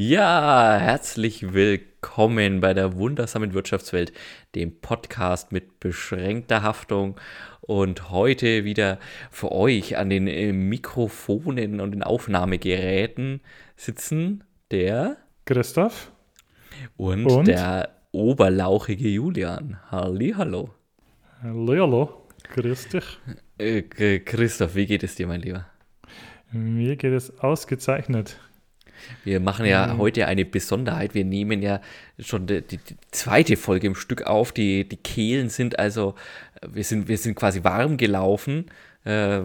Ja, herzlich willkommen bei der wundersamen Wirtschaftswelt, dem Podcast mit beschränkter Haftung. Und heute wieder für euch an den äh, Mikrofonen und den Aufnahmegeräten sitzen der Christoph und, und? der oberlauchige Julian. Halli, hallo. Hallo, hallo. Grüß dich. Äh, Christoph, wie geht es dir, mein Lieber? Mir geht es ausgezeichnet. Wir machen ja mhm. heute eine Besonderheit. Wir nehmen ja schon die, die, zweite Folge im Stück auf. Die, die Kehlen sind also, wir sind, wir sind quasi warm gelaufen. Äh,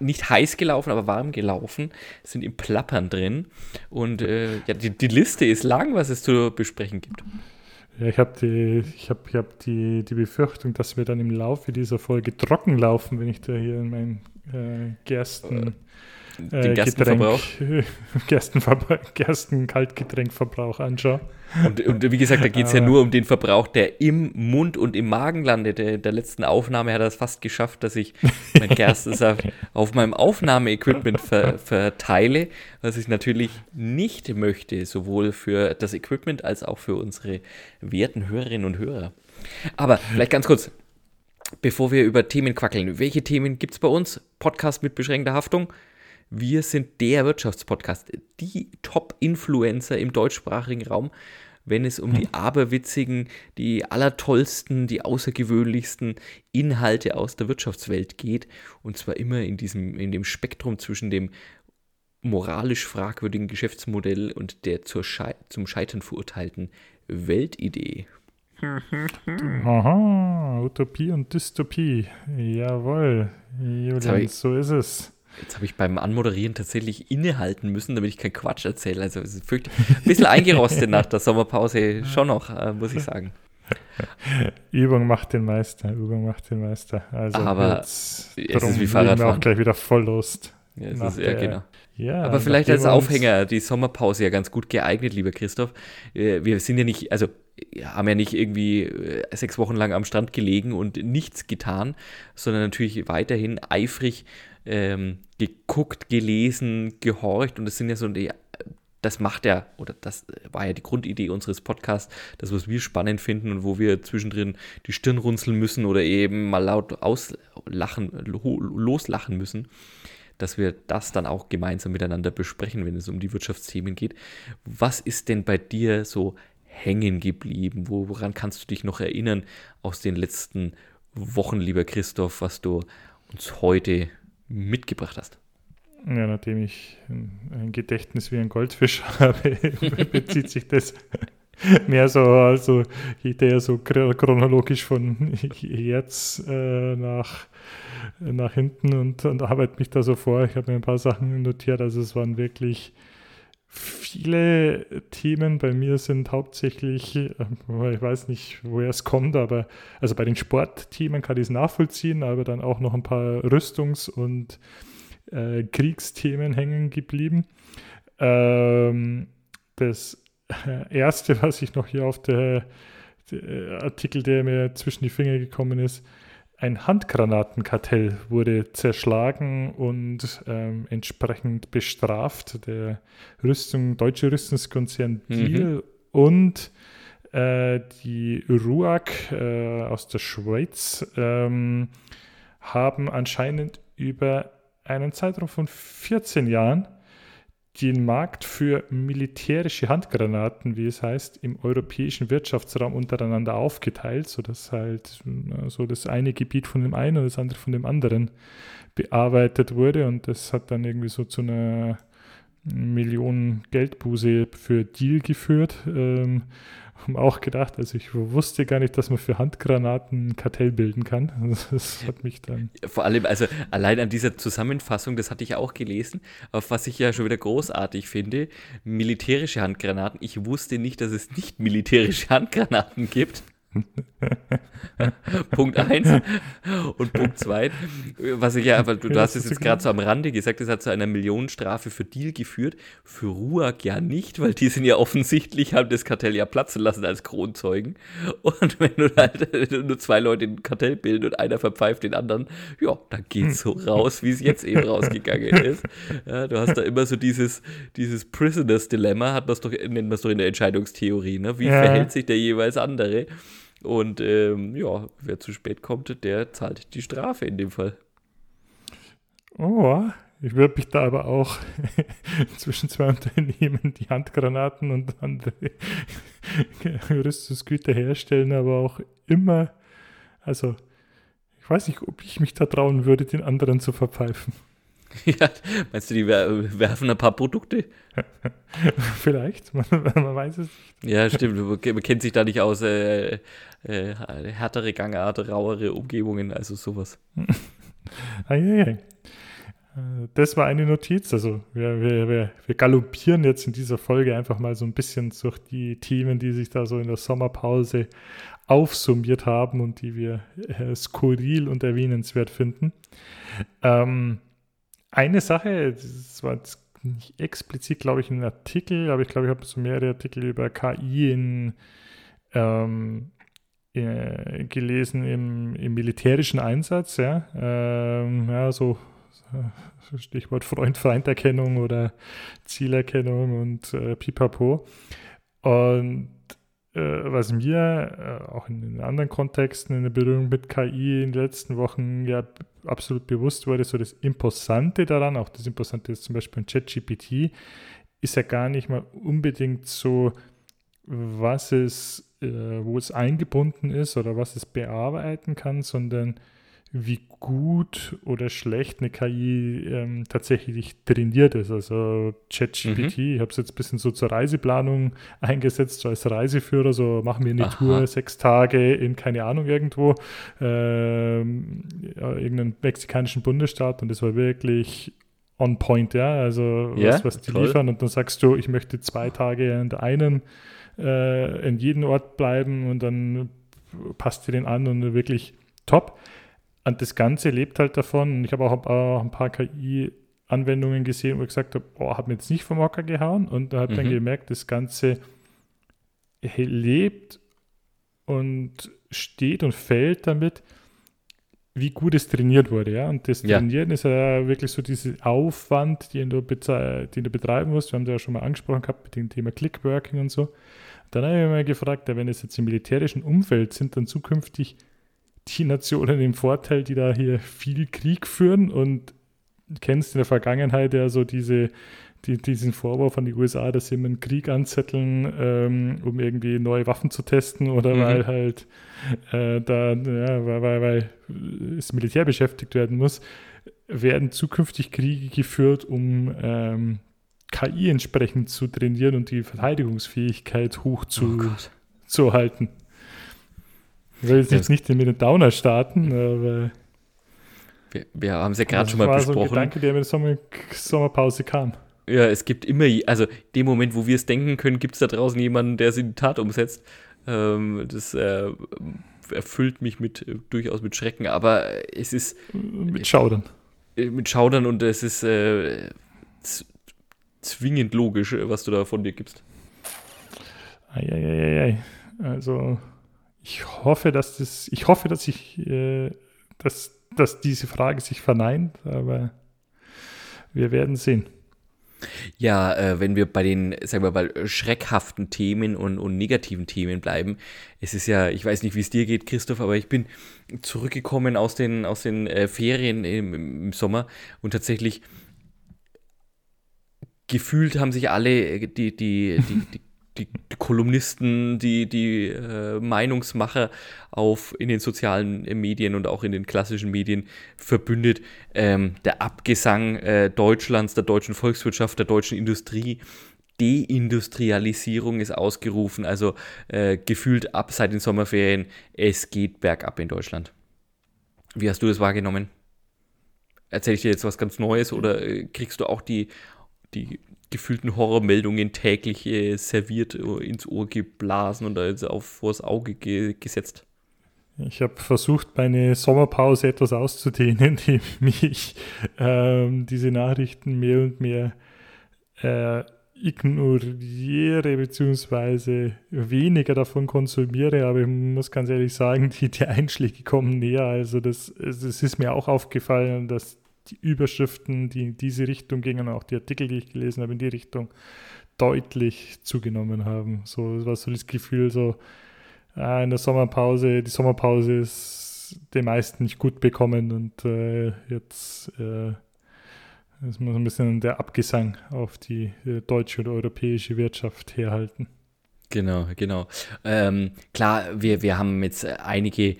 nicht heiß gelaufen, aber warm gelaufen, sind im Plappern drin. Und äh, ja, die, die Liste ist lang, was es zu besprechen gibt. Ja, ich habe die, ich hab, ich hab die, die Befürchtung, dass wir dann im Laufe dieser Folge trocken laufen, wenn ich da hier in meinen äh, Gersten. Äh den Gerstenverbrauch. Gerstenverbrauch, Gersten-Kaltgetränkverbrauch anschaue. Und, und, wie gesagt, da geht es ja nur um den Verbrauch, der im Mund und im Magen landet. Der, der letzten Aufnahme hat er es fast geschafft, dass ich mein Gerstensaft auf meinem Aufnahmeequipment ver, verteile, was ich natürlich nicht möchte, sowohl für das Equipment als auch für unsere werten Hörerinnen und Hörer. Aber vielleicht ganz kurz, bevor wir über Themen quackeln. Welche Themen gibt es bei uns? Podcast mit beschränkter Haftung. Wir sind der Wirtschaftspodcast, die Top-Influencer im deutschsprachigen Raum, wenn es um die hm. aberwitzigen, die allertollsten, die außergewöhnlichsten Inhalte aus der Wirtschaftswelt geht. Und zwar immer in diesem, in dem Spektrum zwischen dem moralisch fragwürdigen Geschäftsmodell und der zur Schei zum Scheitern verurteilten Weltidee. Aha, Utopie und Dystopie. Jawohl, Julian, so ist es. Jetzt habe ich beim Anmoderieren tatsächlich innehalten müssen, damit ich keinen Quatsch erzähle. Also es ist ein bisschen eingerostet nach der Sommerpause schon noch, äh, muss ich sagen. Übung macht den Meister, Übung macht den Meister. Also Aber es ist wie Fahrradfahren. auch gleich wieder voll Lust. Ja, es ist, ja, genau. Ja, Aber vielleicht als Aufhänger die Sommerpause ja ganz gut geeignet, lieber Christoph. Äh, wir sind ja nicht, also haben ja nicht irgendwie äh, sechs Wochen lang am Strand gelegen und nichts getan, sondern natürlich weiterhin eifrig ähm, geguckt, gelesen, gehorcht und das sind ja so die, das macht ja, oder das war ja die Grundidee unseres Podcasts, das, was wir spannend finden und wo wir zwischendrin die Stirn runzeln müssen oder eben mal laut auslachen, loslachen müssen, dass wir das dann auch gemeinsam miteinander besprechen, wenn es um die Wirtschaftsthemen geht. Was ist denn bei dir so hängen geblieben? Woran kannst du dich noch erinnern aus den letzten Wochen, lieber Christoph, was du uns heute mitgebracht hast. Ja, nachdem ich ein Gedächtnis wie ein Goldfisch habe, bezieht sich das mehr so, also geht der so chronologisch von jetzt äh, nach, nach hinten und, und arbeite mich da so vor. Ich habe mir ein paar Sachen notiert, also es waren wirklich viele Themen bei mir sind hauptsächlich, äh, ich weiß nicht, woher es kommt, aber also bei den Sportthemen kann ich es nachvollziehen, aber dann auch noch ein paar Rüstungs- und äh, Kriegsthemen hängen geblieben. Ähm, das erste, was ich noch hier auf der, der Artikel, der mir zwischen die Finger gekommen ist, ein Handgranatenkartell wurde zerschlagen und ähm, entsprechend bestraft. Der Rüstung, deutsche Rüstungskonzern Deal mhm. und äh, die RUAG äh, aus der Schweiz ähm, haben anscheinend über einen Zeitraum von 14 Jahren den Markt für militärische Handgranaten, wie es heißt, im europäischen Wirtschaftsraum untereinander aufgeteilt, sodass halt so das eine Gebiet von dem einen und das andere von dem anderen bearbeitet wurde. Und das hat dann irgendwie so zu einer Million Geldbuße für Deal geführt. Ähm, haben auch gedacht, also ich wusste gar nicht, dass man für Handgranaten ein Kartell bilden kann. Das hat mich dann. Vor allem, also allein an dieser Zusammenfassung, das hatte ich auch gelesen, auf was ich ja schon wieder großartig finde, militärische Handgranaten. Ich wusste nicht, dass es nicht militärische Handgranaten gibt. Punkt 1. Und Punkt 2, was ich ja, aber du, du hast es jetzt gerade so am Rande gesagt, es hat zu einer Millionenstrafe für Deal geführt. Für Ruag ja nicht, weil die sind ja offensichtlich, haben das Kartell ja platzen lassen als Kronzeugen. Und wenn du halt nur zwei Leute ein Kartell bilden und einer verpfeift den anderen, ja, dann geht's so raus, wie es jetzt eben rausgegangen ist. Ja, du hast da immer so dieses, dieses Prisoners Dilemma, hat man's doch, nennt man es doch in der Entscheidungstheorie, ne? Wie ja. verhält sich der jeweils andere? Und ähm, ja, wer zu spät kommt, der zahlt die Strafe in dem Fall. Oh, ich würde mich da aber auch zwischen zwei Unternehmen die Handgranaten und andere Rüstungsgüter herstellen, aber auch immer, also ich weiß nicht, ob ich mich da trauen würde, den anderen zu verpfeifen. Ja, meinst du, die werfen ein paar Produkte? Vielleicht, man, man, weiß es nicht. Ja, stimmt, man kennt sich da nicht aus. Äh, äh, härtere Gangart, rauere Umgebungen, also sowas. ja. Das war eine Notiz. Also wir, wir, wir, wir galoppieren jetzt in dieser Folge einfach mal so ein bisschen durch die Themen, die sich da so in der Sommerpause aufsummiert haben und die wir äh, skurril und erwähnenswert finden. Ähm, eine Sache, das war jetzt nicht explizit, glaube ich, ein Artikel, aber ich glaube, ich habe so mehrere Artikel über KI in, ähm, äh, gelesen im, im, militärischen Einsatz, ja, ähm, ja so Stichwort Freund-Feind-Erkennung oder Zielerkennung und äh, Pipapo. Und was mir äh, auch in, in anderen Kontexten in der Berührung mit KI in den letzten Wochen ja absolut bewusst wurde, so das Imposante daran, auch das Imposante ist zum Beispiel in ChatGPT, ist ja gar nicht mal unbedingt so, was es, äh, wo es eingebunden ist oder was es bearbeiten kann, sondern wie gut oder schlecht eine KI ähm, tatsächlich trainiert ist. Also ChatGPT, mhm. ich habe es jetzt ein bisschen so zur Reiseplanung eingesetzt, so als Reiseführer, so machen wir eine Aha. Tour, sechs Tage in keine Ahnung irgendwo, ähm, ja, irgendeinen mexikanischen Bundesstaat und das war wirklich on point, ja, also ja, was, was die toll. liefern und dann sagst du, ich möchte zwei Tage in der einen äh, in jedem Ort bleiben und dann passt dir den an und wirklich top. Und das Ganze lebt halt davon. Ich habe auch, ein paar KI-Anwendungen gesehen, wo ich gesagt habe, boah, habe mir jetzt nicht vom Hocker gehauen. Und da hat mhm. dann gemerkt, das Ganze lebt und steht und fällt damit, wie gut es trainiert wurde. Ja? Und das ja. Trainieren ist ja wirklich so dieser Aufwand, den du, den du betreiben musst. Wir haben das ja schon mal angesprochen gehabt mit dem Thema Clickworking und so. Dann habe ich mich mal gefragt, wenn es jetzt im militärischen Umfeld sind, dann zukünftig die Nationen im Vorteil, die da hier viel Krieg führen und kennst in der Vergangenheit ja so diese, die, diesen Vorwurf an die USA, dass sie immer einen Krieg anzetteln, ähm, um irgendwie neue Waffen zu testen oder mhm. weil halt äh, da, ja, weil, weil, weil das Militär beschäftigt werden muss, werden zukünftig Kriege geführt, um ähm, KI entsprechend zu trainieren und die Verteidigungsfähigkeit hoch zu, oh zu halten. Ich will jetzt nicht mit den Downer starten, aber. Wir, wir haben es ja gerade schon mal besprochen. War so ein Gedanke, der mit der Sommer Sommerpause kam. Ja, es gibt immer, also dem Moment, wo wir es denken können, gibt es da draußen jemanden, der es in die Tat umsetzt. Ähm, das äh, erfüllt mich mit äh, durchaus mit Schrecken, aber es ist. Mit Schaudern. Äh, mit Schaudern und es ist äh, zwingend logisch, was du da von dir gibst. Eieieiei. Also ich hoffe, dass das, ich hoffe, dass ich, äh, dass, dass diese Frage sich verneint, aber wir werden sehen. Ja, äh, wenn wir bei den, sagen wir mal, schreckhaften Themen und, und negativen Themen bleiben, es ist ja, ich weiß nicht, wie es dir geht, Christoph, aber ich bin zurückgekommen aus den, aus den äh, Ferien im, im Sommer und tatsächlich gefühlt haben sich alle die, die, die, die die, Kolumnisten, die, die äh, Meinungsmacher auf, in den sozialen äh, Medien und auch in den klassischen Medien verbündet. Ähm, der Abgesang äh, Deutschlands, der deutschen Volkswirtschaft, der deutschen Industrie, Deindustrialisierung ist ausgerufen, also äh, gefühlt ab seit den Sommerferien, es geht bergab in Deutschland. Wie hast du das wahrgenommen? Erzähle ich dir jetzt was ganz Neues oder äh, kriegst du auch die, die gefühlten Horrormeldungen täglich äh, serviert, äh, ins Ohr geblasen und also auf vors Auge ge gesetzt. Ich habe versucht, meine Sommerpause etwas auszudehnen, indem ich ähm, diese Nachrichten mehr und mehr äh, ignoriere bzw. weniger davon konsumiere, aber ich muss ganz ehrlich sagen, die, die Einschläge kommen näher. Also das, es ist mir auch aufgefallen, dass die Überschriften, die in diese Richtung gingen, auch die Artikel, die ich gelesen habe, in die Richtung deutlich zugenommen haben. So das war so das Gefühl, so äh, in der Sommerpause, die Sommerpause ist den meisten nicht gut bekommen und äh, jetzt äh, ist man so ein bisschen der Abgesang auf die äh, deutsche oder europäische Wirtschaft herhalten. Genau, genau. Ähm, klar, wir, wir haben jetzt einige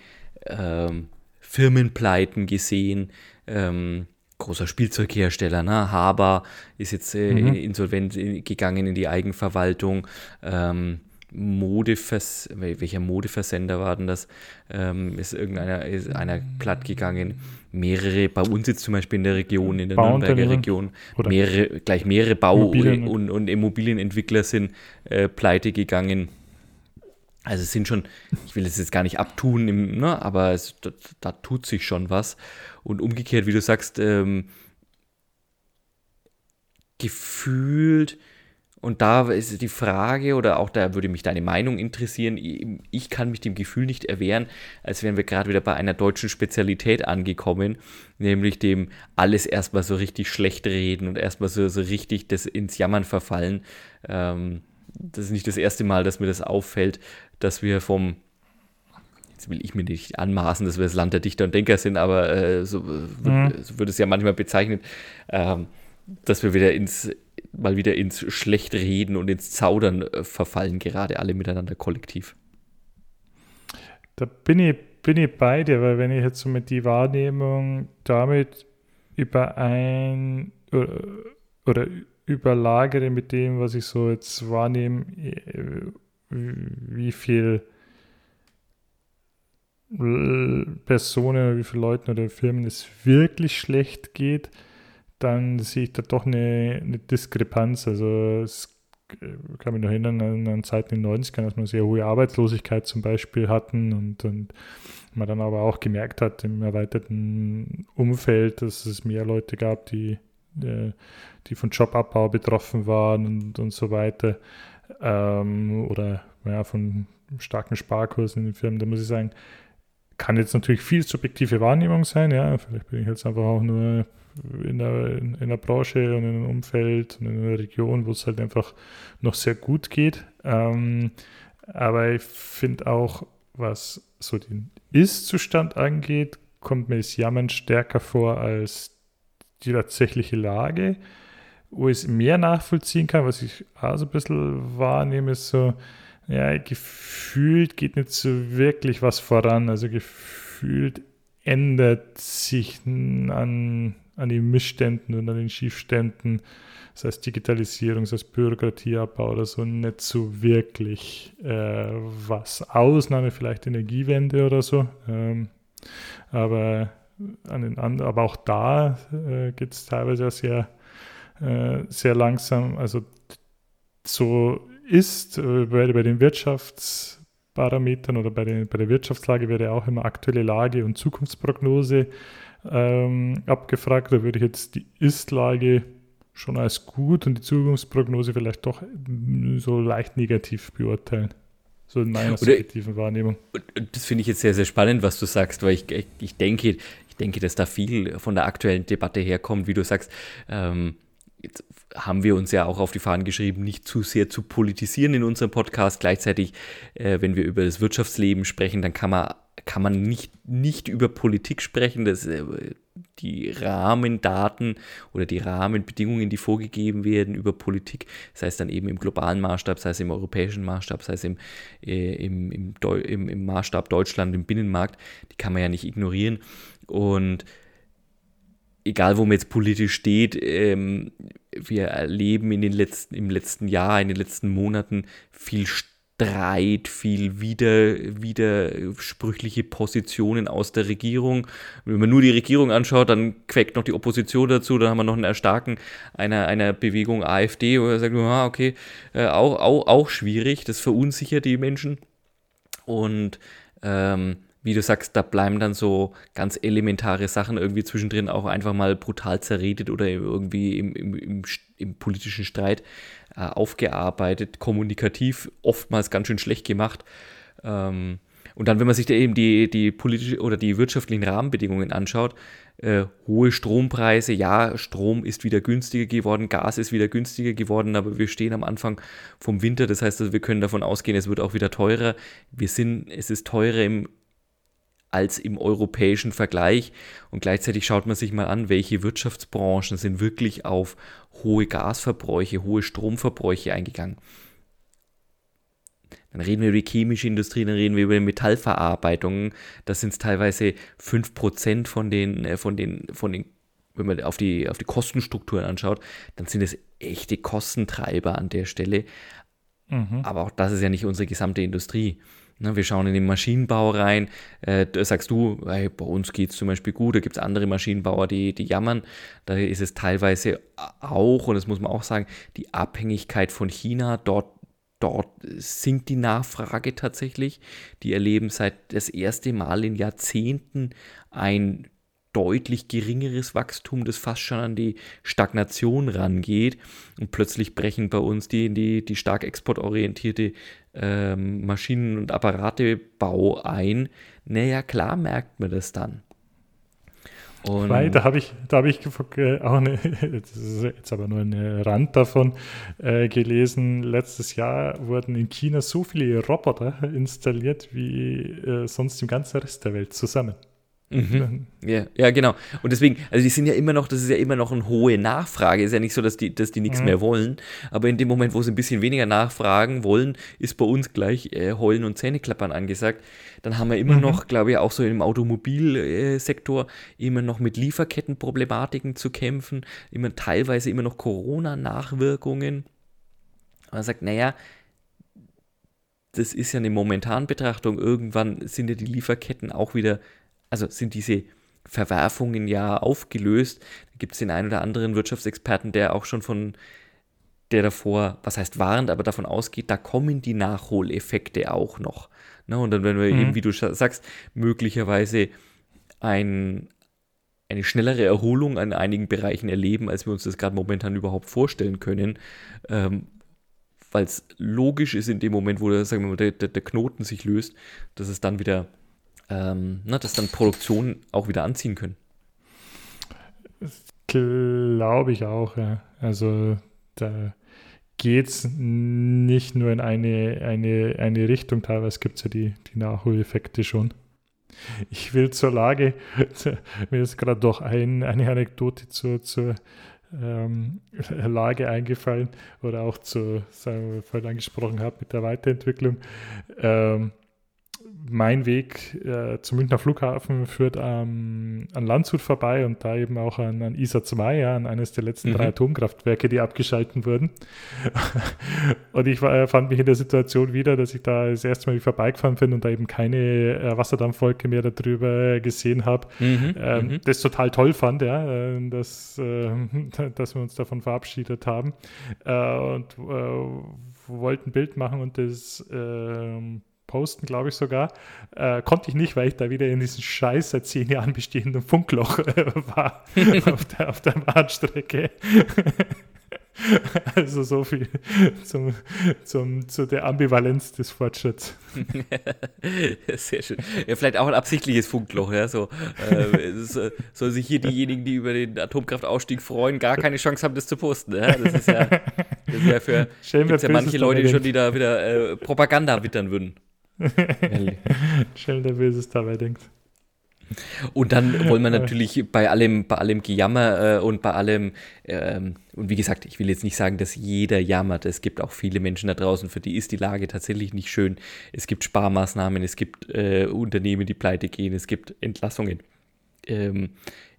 ähm, Firmenpleiten gesehen. Ähm, großer Spielzeughersteller, ne? Haber ist jetzt äh, mhm. insolvent gegangen in die Eigenverwaltung. Ähm, Modevers welcher Modeversender war denn das? Ähm, ist irgendeiner ist einer platt gegangen. Mehrere, bei uns jetzt zum Beispiel in der Region, in der Nürnberger Region, mehrere, gleich mehrere Bau- und, und, Immobilienentwickler sind äh, pleite gegangen. Also es sind schon, ich will es jetzt gar nicht abtun, im, ne, aber es, da, da, tut sich schon was. Und umgekehrt, wie du sagst, ähm, gefühlt und da ist die Frage, oder auch da würde mich deine Meinung interessieren, ich kann mich dem Gefühl nicht erwehren, als wären wir gerade wieder bei einer deutschen Spezialität angekommen, nämlich dem alles erstmal so richtig schlecht reden und erstmal so, so richtig das ins Jammern verfallen. Ähm, das ist nicht das erste Mal, dass mir das auffällt, dass wir vom jetzt will ich mir nicht anmaßen, dass wir das Land der Dichter und Denker sind, aber äh, so, mhm. so, wird es ja manchmal bezeichnet, ähm, dass wir wieder ins mal wieder ins Schlechtreden und ins Zaudern äh, verfallen, gerade alle miteinander kollektiv. Da bin ich, bin ich bei dir, weil wenn ich jetzt so mit die Wahrnehmung damit überein oder, oder überlagere mit dem, was ich so jetzt wahrnehme, äh, wie viel Personen, wie viele Leuten oder Firmen es wirklich schlecht geht, dann sehe ich da doch eine, eine Diskrepanz. Also es kann mich noch erinnern an, an Zeiten in den 90ern, dass wir sehr hohe Arbeitslosigkeit zum Beispiel hatten und, und man dann aber auch gemerkt hat im erweiterten Umfeld, dass es mehr Leute gab, die, äh, die von Jobabbau betroffen waren und, und so weiter. Ähm, oder ja, von starken Sparkursen in den Firmen. Da muss ich sagen, kann jetzt natürlich viel subjektive Wahrnehmung sein. Ja, vielleicht bin ich jetzt einfach auch nur in der, in, in der Branche und in einem Umfeld und in einer Region, wo es halt einfach noch sehr gut geht. Ähm, aber ich finde auch, was so den Ist-Zustand angeht, kommt mir das Jammern stärker vor als die tatsächliche Lage. Wo ich es mehr nachvollziehen kann, was ich auch so ein bisschen wahrnehme, ist so, ja, gefühlt geht nicht so wirklich was voran. Also gefühlt ändert sich an an den Missständen und an den Schiefständen, das heißt Digitalisierung, das heißt Bürokratieabbau oder so, nicht so wirklich äh, was. Ausnahme vielleicht Energiewende oder so. Ähm, aber, an den and aber auch da äh, geht es teilweise sehr, äh, sehr langsam. Also so ist äh, bei, bei den Wirtschaftsparametern oder bei, den, bei der Wirtschaftslage wäre auch immer aktuelle Lage und Zukunftsprognose ähm, abgefragt. Da würde ich jetzt die Ist-Lage schon als gut und die Zukunftsprognose vielleicht doch so leicht negativ beurteilen. So in meiner subjektiven Wahrnehmung. Das finde ich jetzt sehr, sehr spannend, was du sagst, weil ich, ich, denke, ich denke, dass da viel von der aktuellen Debatte herkommt, wie du sagst. Ähm, jetzt haben wir uns ja auch auf die Fahnen geschrieben, nicht zu sehr zu politisieren in unserem Podcast. Gleichzeitig, äh, wenn wir über das Wirtschaftsleben sprechen, dann kann man kann man nicht, nicht über Politik sprechen. Das, äh, die Rahmendaten oder die Rahmenbedingungen, die vorgegeben werden über Politik, sei es dann eben im globalen Maßstab, sei es im europäischen Maßstab, sei es im, äh, im, im, im, im Maßstab Deutschland, im Binnenmarkt, die kann man ja nicht ignorieren. Und egal wo man jetzt politisch steht, ähm, wir erleben in den letzten, im letzten Jahr, in den letzten Monaten viel Streit, viel wieder, widersprüchliche Positionen aus der Regierung. Wenn man nur die Regierung anschaut, dann quäkt noch die Opposition dazu, dann haben wir noch ein Erstarken einer, einer Bewegung AfD, wo er sagt, ah, okay, äh, auch, auch, auch schwierig, das verunsichert die Menschen. Und ähm, wie du sagst, da bleiben dann so ganz elementare Sachen irgendwie zwischendrin auch einfach mal brutal zerredet oder irgendwie im, im, im, im politischen Streit äh, aufgearbeitet, kommunikativ oftmals ganz schön schlecht gemacht. Ähm, und dann, wenn man sich da eben die, die politische oder die wirtschaftlichen Rahmenbedingungen anschaut, äh, hohe Strompreise, ja, Strom ist wieder günstiger geworden, Gas ist wieder günstiger geworden, aber wir stehen am Anfang vom Winter, das heißt, also wir können davon ausgehen, es wird auch wieder teurer. Wir sind, es ist teurer im als im europäischen Vergleich. Und gleichzeitig schaut man sich mal an, welche Wirtschaftsbranchen sind wirklich auf hohe Gasverbräuche, hohe Stromverbräuche eingegangen. Dann reden wir über die chemische Industrie, dann reden wir über die Metallverarbeitung. Das sind teilweise 5% von den, äh, von den, von den, wenn man auf die, auf die Kostenstrukturen anschaut, dann sind es echte Kostentreiber an der Stelle. Mhm. Aber auch das ist ja nicht unsere gesamte Industrie. Ne, wir schauen in den Maschinenbau rein. Äh, da sagst du, hey, bei uns geht es zum Beispiel gut. Da gibt es andere Maschinenbauer, die, die jammern. Da ist es teilweise auch, und das muss man auch sagen, die Abhängigkeit von China. Dort, dort sinkt die Nachfrage tatsächlich. Die erleben seit das erste Mal in Jahrzehnten ein deutlich geringeres Wachstum, das fast schon an die Stagnation rangeht. Und plötzlich brechen bei uns die, die, die stark exportorientierte ähm, Maschinen- und Apparatebau ein. Naja, klar merkt man das dann. Und Weil, da habe ich, da habe ich äh, auch eine, jetzt aber nur ein Rand davon äh, gelesen. Letztes Jahr wurden in China so viele Roboter installiert wie äh, sonst im ganzen Rest der Welt zusammen. Mhm. Ja, ja, genau. Und deswegen, also die sind ja immer noch, das ist ja immer noch eine hohe Nachfrage. Ist ja nicht so, dass die, dass die nichts mhm. mehr wollen. Aber in dem Moment, wo sie ein bisschen weniger nachfragen wollen, ist bei uns gleich äh, Heulen und Zähneklappern angesagt. Dann haben wir immer mhm. noch, glaube ich, auch so im Automobilsektor immer noch mit Lieferkettenproblematiken zu kämpfen, immer teilweise immer noch Corona-Nachwirkungen. Man sagt, naja, das ist ja eine Momentanbetrachtung. Irgendwann sind ja die Lieferketten auch wieder also sind diese Verwerfungen ja aufgelöst. Da gibt es den einen oder anderen Wirtschaftsexperten, der auch schon von der davor, was heißt warnt, aber davon ausgeht, da kommen die Nachholeffekte auch noch. Ne? Und dann, wenn wir mhm. eben, wie du sagst, möglicherweise ein, eine schnellere Erholung an einigen Bereichen erleben, als wir uns das gerade momentan überhaupt vorstellen können, ähm, weil es logisch ist in dem Moment, wo der, sagen wir mal, der, der Knoten sich löst, dass es dann wieder ähm, ne, dass dann Produktionen auch wieder anziehen können. Glaube ich auch, ja. Also da geht es nicht nur in eine, eine, eine Richtung, teilweise gibt es ja die, die Nachholeffekte schon. Ich will zur Lage, mir ist gerade doch ein, eine Anekdote zur, zur ähm, Lage eingefallen oder auch zu, sagen wir, vorhin angesprochen habe mit der Weiterentwicklung. Ähm, mein Weg äh, zum Münchner Flughafen führt ähm, an Landshut vorbei und da eben auch an, an ISA 2, ja, an eines der letzten mhm. drei Atomkraftwerke, die abgeschalten wurden. und ich war, fand mich in der Situation wieder, dass ich da das erste Mal vorbeigefahren bin und da eben keine äh, Wasserdampfwolke mehr darüber gesehen habe. Mhm. Ähm, mhm. Das total toll fand, ja, äh, dass, äh, dass wir uns davon verabschiedet haben. Äh, und äh, wollten ein Bild machen und das ähm, posten, glaube ich sogar. Äh, konnte ich nicht, weil ich da wieder in diesem scheiß seit zehn Jahren bestehenden Funkloch äh, war auf, der, auf der Bahnstrecke. Also so viel zum, zum, zu der Ambivalenz des Fortschritts. Sehr schön. Ja, vielleicht auch ein absichtliches Funkloch, ja. So, äh, soll sich hier diejenigen, die über den Atomkraftausstieg freuen, gar keine Chance haben, das zu posten. Ja? Das ist ja, das ist ja für gibt's ja manche Leute schon, die da wieder äh, Propaganda wittern würden. Schnell der Böses dabei denkt. Und dann wollen wir natürlich bei allem, bei allem Gejammer äh, und bei allem, ähm, und wie gesagt, ich will jetzt nicht sagen, dass jeder jammert. Es gibt auch viele Menschen da draußen, für die ist die Lage tatsächlich nicht schön. Es gibt Sparmaßnahmen, es gibt äh, Unternehmen, die pleite gehen, es gibt Entlassungen ähm,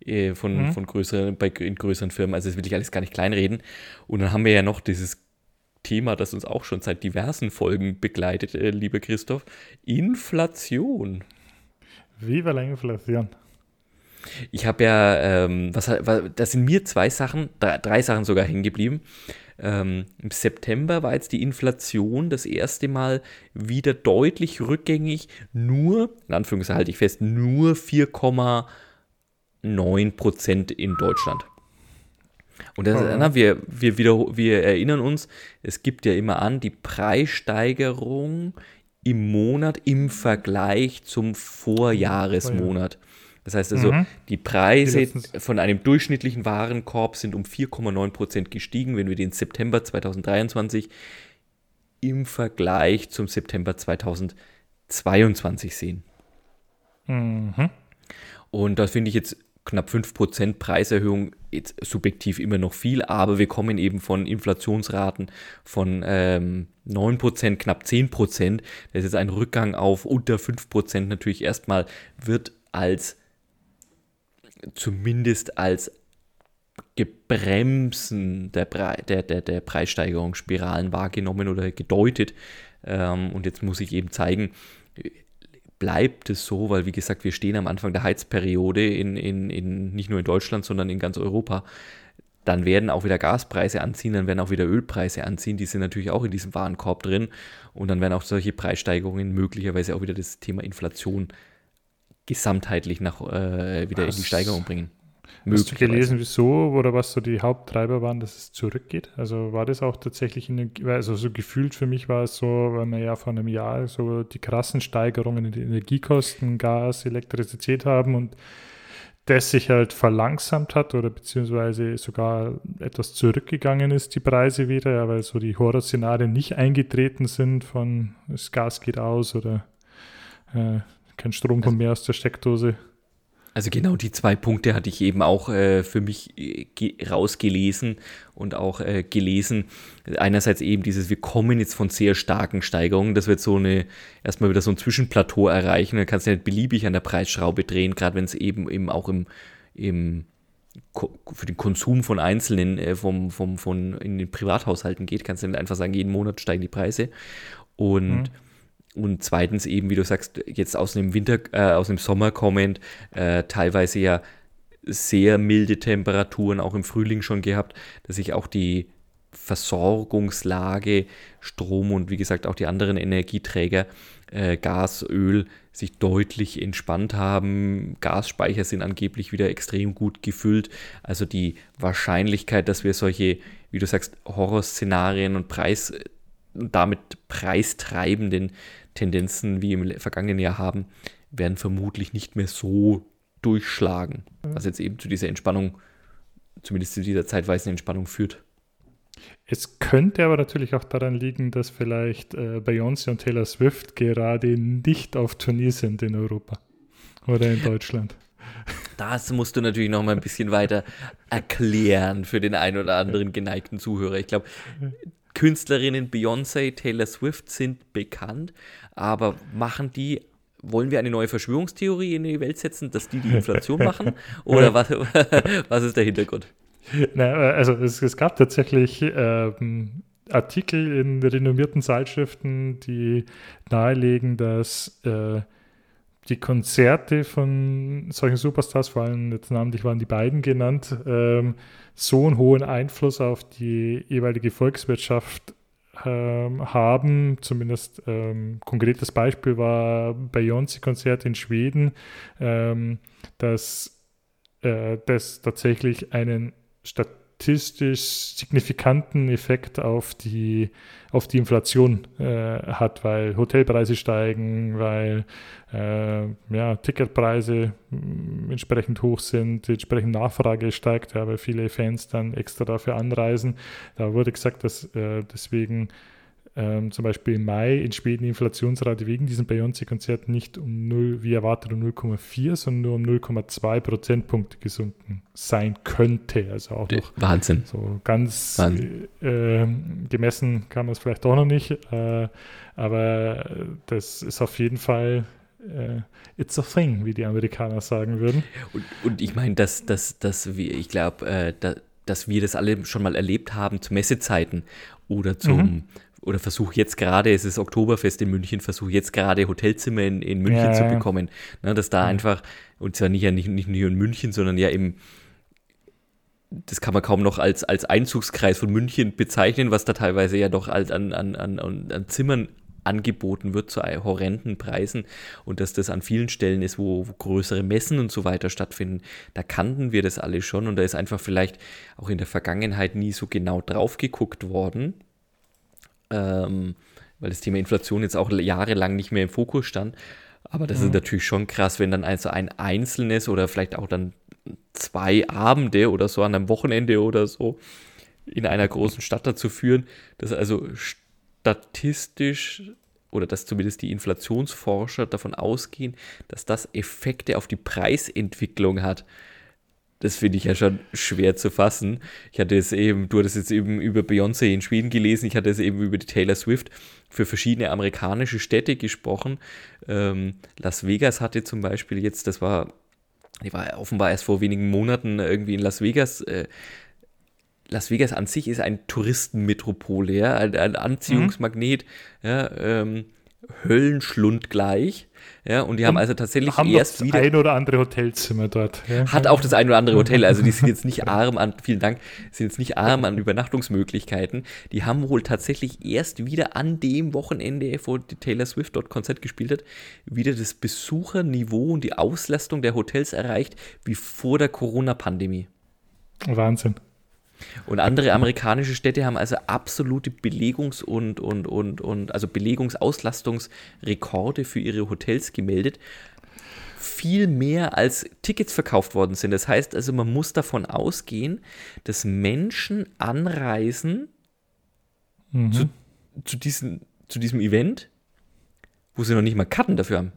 äh, von, mhm. von größeren, bei, in größeren Firmen. Also das will ich alles gar nicht kleinreden. Und dann haben wir ja noch dieses Thema, das uns auch schon seit diversen Folgen begleitet, äh, lieber Christoph. Inflation. Viva la Inflation. Ich habe ja, ähm, was, was, da sind mir zwei Sachen, drei, drei Sachen sogar hängen geblieben. Ähm, Im September war jetzt die Inflation das erste Mal wieder deutlich rückgängig. Nur, in Anführungszeichen halte ich fest, nur 4,9 Prozent in Deutschland. Und das, oh. na, wir, wir, wieder, wir erinnern uns, es gibt ja immer an, die Preissteigerung im Monat im Vergleich zum Vorjahresmonat. Das heißt also, mhm. die Preise die von einem durchschnittlichen Warenkorb sind um 4,9% gestiegen, wenn wir den September 2023 im Vergleich zum September 2022 sehen. Mhm. Und da finde ich jetzt knapp 5% Preiserhöhung jetzt subjektiv immer noch viel, aber wir kommen eben von Inflationsraten von ähm, 9%, knapp 10%. Das ist ein Rückgang auf unter 5% natürlich erstmal wird als zumindest als Gebremsen der, Pre der, der, der Preissteigerungsspiralen wahrgenommen oder gedeutet. Ähm, und jetzt muss ich eben zeigen, bleibt es so, weil wie gesagt, wir stehen am Anfang der Heizperiode in, in, in nicht nur in Deutschland, sondern in ganz Europa. Dann werden auch wieder Gaspreise anziehen, dann werden auch wieder Ölpreise anziehen, die sind natürlich auch in diesem Warenkorb drin. Und dann werden auch solche Preissteigerungen möglicherweise auch wieder das Thema Inflation gesamtheitlich nach, äh, wieder was, in die Steigerung bringen. Hast du gelesen, wieso oder was so die Haupttreiber waren, dass es zurückgeht? Also war das auch tatsächlich, in den, also so gefühlt für mich war es so, weil wir ja vor einem Jahr so die krassen Steigerungen in den Energiekosten, Gas, Elektrizität haben und das sich halt verlangsamt hat oder beziehungsweise sogar etwas zurückgegangen ist, die Preise wieder, ja, weil so die Horrorszenarien nicht eingetreten sind von das Gas geht aus oder äh, kein Strom kommt also, mehr aus der Steckdose. Also genau die zwei Punkte hatte ich eben auch äh, für mich äh, rausgelesen und auch äh, gelesen. Einerseits eben dieses, wir kommen jetzt von sehr starken Steigerungen, das wird so eine, erstmal wieder so ein Zwischenplateau erreichen. Dann kannst du nicht beliebig an der Preisschraube drehen, gerade wenn es eben, eben auch im, im für den Konsum von Einzelnen äh, vom, vom, von in den Privathaushalten geht, kannst du nicht einfach sagen, jeden Monat steigen die Preise. Und mhm und zweitens eben, wie du sagst, jetzt aus dem Winter, äh, aus dem Sommer kommend, äh, teilweise ja sehr milde Temperaturen auch im Frühling schon gehabt, dass sich auch die Versorgungslage, Strom und wie gesagt auch die anderen Energieträger, äh, Gas, Öl, sich deutlich entspannt haben. Gasspeicher sind angeblich wieder extrem gut gefüllt. Also die Wahrscheinlichkeit, dass wir solche, wie du sagst, Horrorszenarien und Preis damit preistreibenden Tendenzen wie im vergangenen Jahr haben, werden vermutlich nicht mehr so durchschlagen, was jetzt eben zu dieser Entspannung, zumindest zu dieser zeitweisen Entspannung führt. Es könnte aber natürlich auch daran liegen, dass vielleicht äh, Beyoncé und Taylor Swift gerade nicht auf Turnier sind in Europa oder in Deutschland. Das musst du natürlich noch mal ein bisschen weiter erklären für den einen oder anderen geneigten Zuhörer. Ich glaube, Künstlerinnen Beyoncé, Taylor Swift sind bekannt, aber machen die wollen wir eine neue Verschwörungstheorie in die Welt setzen, dass die die Inflation machen? Oder was, was ist der Hintergrund? Na, also es, es, gab tatsächlich ähm, Artikel in renommierten Zeitschriften, die nahelegen, dass äh, die Konzerte von solchen Superstars, vor allem jetzt namentlich waren die beiden genannt, ähm, so einen hohen Einfluss auf die jeweilige Volkswirtschaft ähm, haben. Zumindest ähm, konkretes Beispiel war Beyoncé-Konzert in Schweden, ähm, dass äh, das tatsächlich einen Stat statistisch signifikanten Effekt auf die, auf die Inflation äh, hat, weil Hotelpreise steigen, weil äh, ja, Ticketpreise mm, entsprechend hoch sind, entsprechend Nachfrage steigt, ja, weil viele Fans dann extra dafür anreisen. Da wurde gesagt, dass äh, deswegen ähm, zum Beispiel im Mai in Schweden die Inflationsrate wegen diesem Beyoncé-Konzert nicht um 0, wie erwartet, um 0,4, sondern nur um 0,2 Prozentpunkte gesunken sein könnte. Also auch noch Wahnsinn. So ganz äh, gemessen kann man es vielleicht doch noch nicht, äh, aber das ist auf jeden Fall Uh, it's a thing, wie die Amerikaner sagen würden. Und, und ich meine, dass, dass, dass wir, ich glaube, äh, da, dass wir das alle schon mal erlebt haben zu Messezeiten oder zum, mhm. Oder versuche jetzt gerade, es ist Oktoberfest in München, versuche jetzt gerade Hotelzimmer in, in München ja, zu bekommen. Ne, dass da einfach, und zwar nicht, nicht, nicht nur in München, sondern ja im, das kann man kaum noch als, als Einzugskreis von München bezeichnen, was da teilweise ja doch als an, an, an, an Zimmern angeboten wird zu horrenden Preisen. Und dass das an vielen Stellen ist, wo, wo, größere Messen und so weiter stattfinden, da kannten wir das alle schon. Und da ist einfach vielleicht auch in der Vergangenheit nie so genau drauf geguckt worden, ähm, weil das Thema Inflation jetzt auch jahrelang nicht mehr im Fokus stand. Aber das mhm. ist natürlich schon krass, wenn dann also ein einzelnes oder vielleicht auch dann zwei Abende oder so an einem Wochenende oder so in einer großen Stadt dazu führen, dass also statistisch oder dass zumindest die Inflationsforscher davon ausgehen, dass das Effekte auf die Preisentwicklung hat. Das finde ich ja schon schwer zu fassen. Ich hatte es eben, du hattest jetzt eben über Beyoncé in Schweden gelesen, ich hatte es eben über die Taylor Swift für verschiedene amerikanische Städte gesprochen. Ähm, Las Vegas hatte zum Beispiel jetzt, das war, die war offenbar erst vor wenigen Monaten irgendwie in Las Vegas, äh, Las Vegas an sich ist ein Touristenmetropole, ja, ein, ein Anziehungsmagnet, mhm. ja, ähm, Höllenschlund gleich. Ja, und die haben also tatsächlich haben erst das wieder. ein oder andere Hotelzimmer dort. Ja. Hat auch das ein oder andere Hotel. Also die sind jetzt nicht arm an, vielen Dank, sind jetzt nicht arm an Übernachtungsmöglichkeiten. Die haben wohl tatsächlich erst wieder an dem Wochenende, wo die Taylor Swift dort Konzert gespielt hat, wieder das Besucherniveau und die Auslastung der Hotels erreicht, wie vor der Corona-Pandemie. Wahnsinn. Und andere amerikanische Städte haben also absolute Belegungs- und, und, und, und also Belegungsauslastungsrekorde für ihre Hotels gemeldet. Viel mehr als Tickets verkauft worden sind. Das heißt also, man muss davon ausgehen, dass Menschen anreisen mhm. zu, zu, diesen, zu diesem Event, wo sie noch nicht mal Karten dafür haben.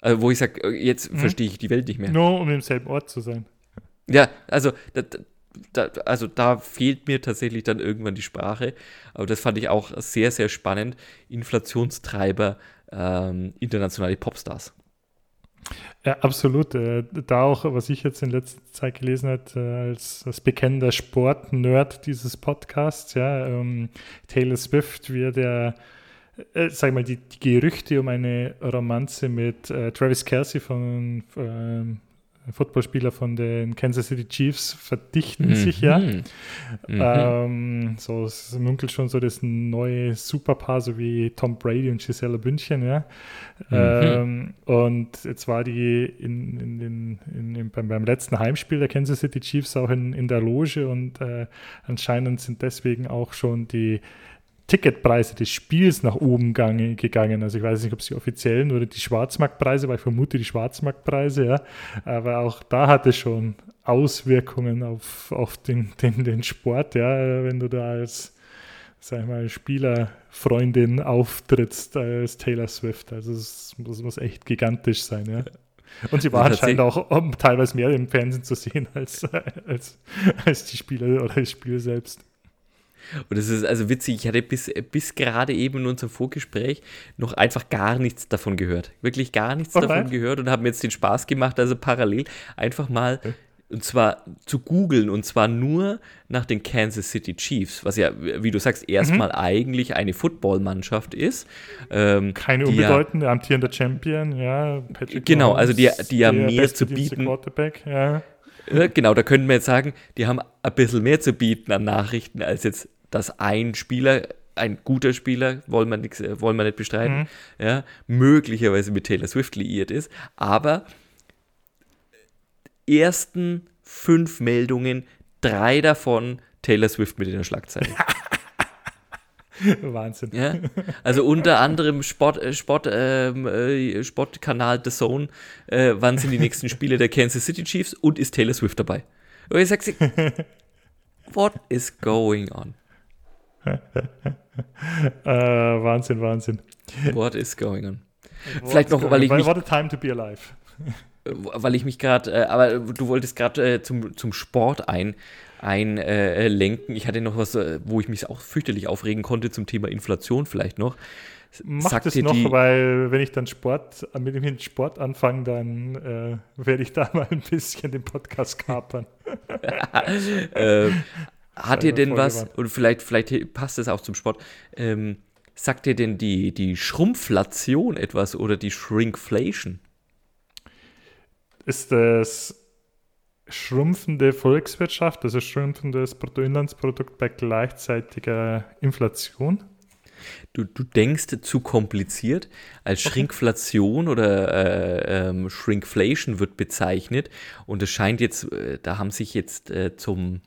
Also wo ich sage, jetzt mhm. verstehe ich die Welt nicht mehr. Nur um im selben Ort zu sein. Ja, also das, da, also da fehlt mir tatsächlich dann irgendwann die Sprache. Aber das fand ich auch sehr, sehr spannend. Inflationstreiber, ähm, internationale Popstars. Ja, absolut. Äh, da auch, was ich jetzt in letzter Zeit gelesen habe, äh, als, als bekennender Sport-Nerd dieses Podcasts, ja, ähm, Taylor Swift wird ja, äh, sag mal, die, die, Gerüchte um eine Romanze mit äh, Travis Kelsey von ähm, Footballspieler von den Kansas City Chiefs verdichten mhm. sich ja. Mhm. Ähm, so, es munkelt schon so das neue Superpaar, so wie Tom Brady und Gisela Bündchen, ja. Mhm. Ähm, und jetzt war die in, in den, in, beim, beim, letzten Heimspiel der Kansas City Chiefs auch in, in der Loge und äh, anscheinend sind deswegen auch schon die Ticketpreise des Spiels nach oben gegangen. Also ich weiß nicht, ob es die offiziellen oder die Schwarzmarktpreise, weil ich vermute die Schwarzmarktpreise, ja. Aber auch da hat es schon Auswirkungen auf, auf den, den, den Sport, ja, wenn du da als sag ich mal, Spielerfreundin auftrittst als Taylor Swift. Also es muss, muss echt gigantisch sein, ja. Und sie war anscheinend auch um, teilweise mehr im Fernsehen zu sehen als, als, als die Spieler oder das Spiel selbst. Und es ist also witzig, ich hatte bis, bis gerade eben in unserem Vorgespräch noch einfach gar nichts davon gehört. Wirklich gar nichts okay. davon gehört und habe mir jetzt den Spaß gemacht, also parallel einfach mal, okay. und zwar zu googeln, und zwar nur nach den Kansas City Chiefs, was ja, wie du sagst, erstmal mhm. eigentlich eine Footballmannschaft ist. Ähm, Keine unbedeutende, ja, amtierender Champion, ja. Patrick genau, also die, die ja mehr zu bieten. Ja. Genau, da könnten wir jetzt sagen, die haben ein bisschen mehr zu bieten an Nachrichten als jetzt dass ein Spieler, ein guter Spieler, wollen wir, nix, äh, wollen wir nicht bestreiten, mhm. ja, möglicherweise mit Taylor Swift liiert ist, aber ersten fünf Meldungen, drei davon Taylor Swift mit in der Schlagzeile. Wahnsinn. Ja? Also unter anderem Sport, äh, Sport, ähm, äh, Sportkanal The Zone, äh, wann sind die nächsten Spiele der Kansas City Chiefs und ist Taylor Swift dabei? Und ich sag, what is going on? äh, Wahnsinn, Wahnsinn. What is going on? What Vielleicht noch, weil ich mich, What a time to be alive. weil ich mich gerade, äh, aber du wolltest gerade äh, zum, zum Sport ein, einlenken. Äh, ich hatte noch was, äh, wo ich mich auch fürchterlich aufregen konnte zum Thema Inflation vielleicht noch. Macht es noch, die, weil wenn ich dann Sport, mit dem Sport anfange, dann äh, werde ich da mal ein bisschen den Podcast kapern. äh, hat dir denn was, und vielleicht, vielleicht passt es auch zum Sport, ähm, sagt dir denn die, die Schrumpflation etwas oder die Shrinkflation? Ist das schrumpfende Volkswirtschaft, also schrumpfendes Bruttoinlandsprodukt bei gleichzeitiger Inflation? Du, du denkst zu kompliziert. Als Shrinkflation oder äh, ähm, Shrinkflation wird bezeichnet. Und es scheint jetzt, äh, da haben sich jetzt äh, zum,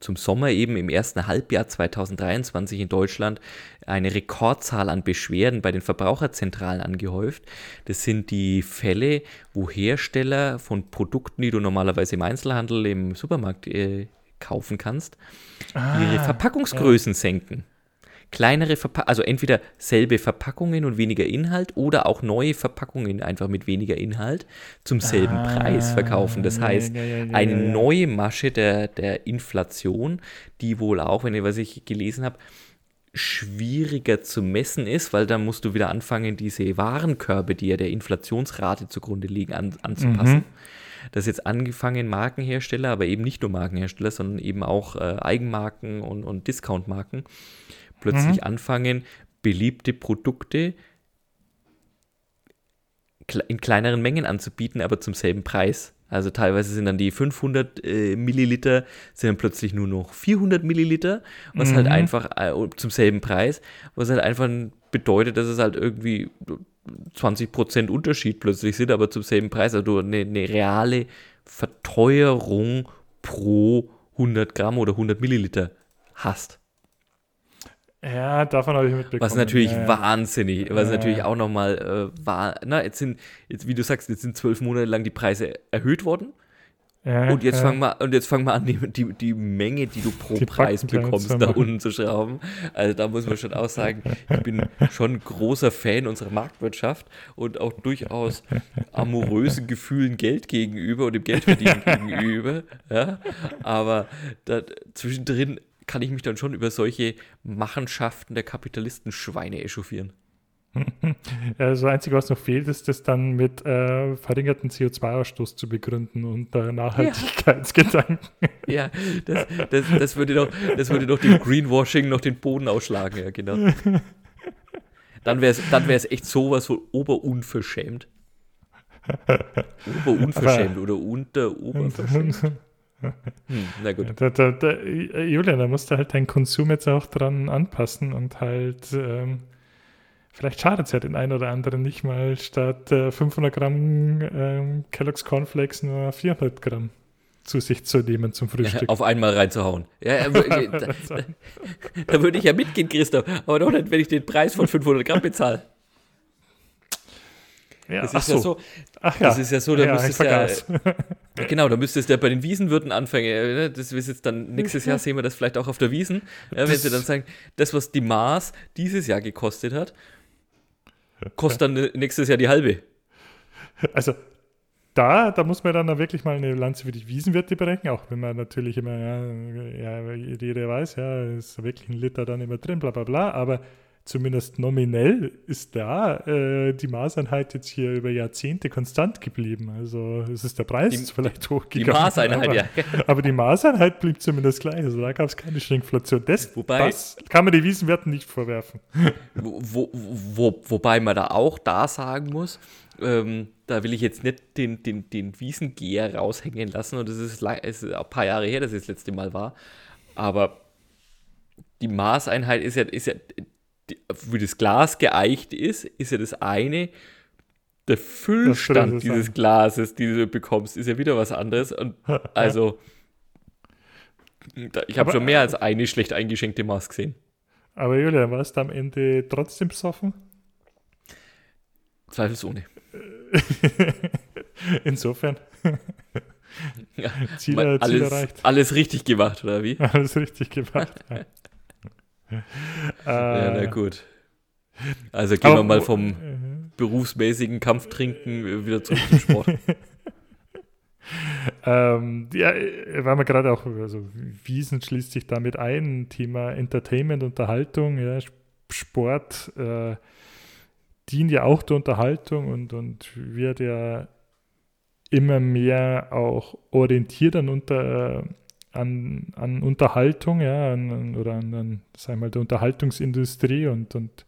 zum Sommer eben im ersten Halbjahr 2023 in Deutschland eine Rekordzahl an Beschwerden bei den Verbraucherzentralen angehäuft. Das sind die Fälle, wo Hersteller von Produkten, die du normalerweise im Einzelhandel, im Supermarkt äh, kaufen kannst, ah, ihre Verpackungsgrößen ja. senken kleinere Verpackungen, also entweder selbe Verpackungen und weniger Inhalt oder auch neue Verpackungen einfach mit weniger Inhalt zum selben ah, Preis verkaufen. Das heißt, ja, ja, ja, eine neue Masche der, der Inflation, die wohl auch, wenn ihr was ich gelesen habe, schwieriger zu messen ist, weil dann musst du wieder anfangen, diese Warenkörbe, die ja der Inflationsrate zugrunde liegen, an, anzupassen. Mhm. Das ist jetzt angefangen Markenhersteller, aber eben nicht nur Markenhersteller, sondern eben auch äh, Eigenmarken und, und Discountmarken plötzlich mhm. anfangen, beliebte Produkte in kleineren Mengen anzubieten, aber zum selben Preis. Also teilweise sind dann die 500 äh, Milliliter sind dann plötzlich nur noch 400 Milliliter, was halt mhm. halt einfach äh, zum selben Preis, was halt einfach bedeutet, dass es halt irgendwie 20% Unterschied plötzlich sind, aber zum selben Preis. Also eine, eine reale Verteuerung pro 100 Gramm oder 100 Milliliter hast. Ja, davon habe ich mitbekommen. Was natürlich ja, ja. wahnsinnig, was ja, natürlich auch nochmal äh, war, na, jetzt sind, jetzt, wie du sagst, jetzt sind zwölf Monate lang die Preise erhöht worden. und jetzt fangen wir und jetzt fangen wir an, die, die, die Menge, die du pro die Preis bekommst, da unten zu schrauben. Also da muss man schon auch sagen, ich bin schon großer Fan unserer Marktwirtschaft und auch durchaus amorösen Gefühlen Geld gegenüber und dem Geldverdienen gegenüber. Ja? Aber da, zwischendrin kann ich mich dann schon über solche Machenschaften der Kapitalisten Schweine echauffieren. Das Einzige, was noch fehlt, ist das dann mit äh, verringerten CO2-Ausstoß zu begründen und äh, Nachhaltigkeitsgedanken. Ja, das, das, das, würde doch, das würde doch dem Greenwashing noch den Boden ausschlagen, ja, genau. Dann wäre es dann echt sowas von oberunverschämt. Oberunverschämt oder unter oberverschämt. Hm, na gut. Da, da, da, Julia, da musst du halt deinen Konsum jetzt auch dran anpassen und halt, ähm, vielleicht schadet es ja den einen oder anderen nicht mal statt äh, 500 Gramm ähm, Kellogg's Cornflakes nur 400 Gramm zu sich zu nehmen zum Frühstück. Ja, auf einmal reinzuhauen. Ja, da, da, da würde ich ja mitgehen, Christoph, aber doch nicht, wenn ich den Preis von 500 Gramm bezahle. Ja, das ist ja so. Ach ja. Das ist ja so, da ja, müsstest ja. Genau, da müsstest du ja bei den Wiesenwirten anfangen. Ne? Das ist jetzt dann nächstes Jahr sehen wir das vielleicht auch auf der Wiesen. Ja, wenn sie dann sagen, das, was die Maß dieses Jahr gekostet hat, kostet dann nächstes Jahr die halbe. Also da, da muss man dann wirklich mal eine Lanze für die Wiesenwirte berechnen, auch wenn man natürlich immer, ja, ja jeder weiß, ja, ist wirklich ein Liter dann immer drin, bla bla bla, aber zumindest nominell ist da äh, die Maßeinheit jetzt hier über Jahrzehnte konstant geblieben. Also es ist der Preis die, vielleicht hochgegangen. Die Maßeinheit, aber, ja. aber die Maßeinheit blieb zumindest gleich. Also da gab es keine Schrinkflation. Das, wobei, das kann man die Wiesenwerten nicht vorwerfen. Wo, wo, wobei man da auch da sagen muss, ähm, da will ich jetzt nicht den, den, den Wiesengeher raushängen lassen. Und das ist, ist ein paar Jahre her, dass es das letzte Mal war. Aber die Maßeinheit ist ja, ist ja wie das Glas geeicht ist, ist ja das eine. Der Füllstand dieses sein. Glases, die du bekommst, ist ja wieder was anderes. Und also, ich habe schon mehr als eine schlecht eingeschenkte Maß gesehen. Aber Julia, warst du am Ende trotzdem besoffen? Zweifelsohne. Insofern. Ja, Ziel, alles, Ziel erreicht. Alles richtig gemacht, oder wie? Alles richtig gemacht. ja, na gut. Also gehen wir mal vom uh, berufsmäßigen Kampftrinken wieder zurück zum Sport. ähm, ja, weil wir gerade auch, also Wiesen schließt sich damit ein, Thema Entertainment, Unterhaltung, ja, Sport, äh, dient ja auch der Unterhaltung und, und wird ja immer mehr auch orientiert an, unter, an, an Unterhaltung, ja, an, oder an, an sagen wir mal, der Unterhaltungsindustrie und, und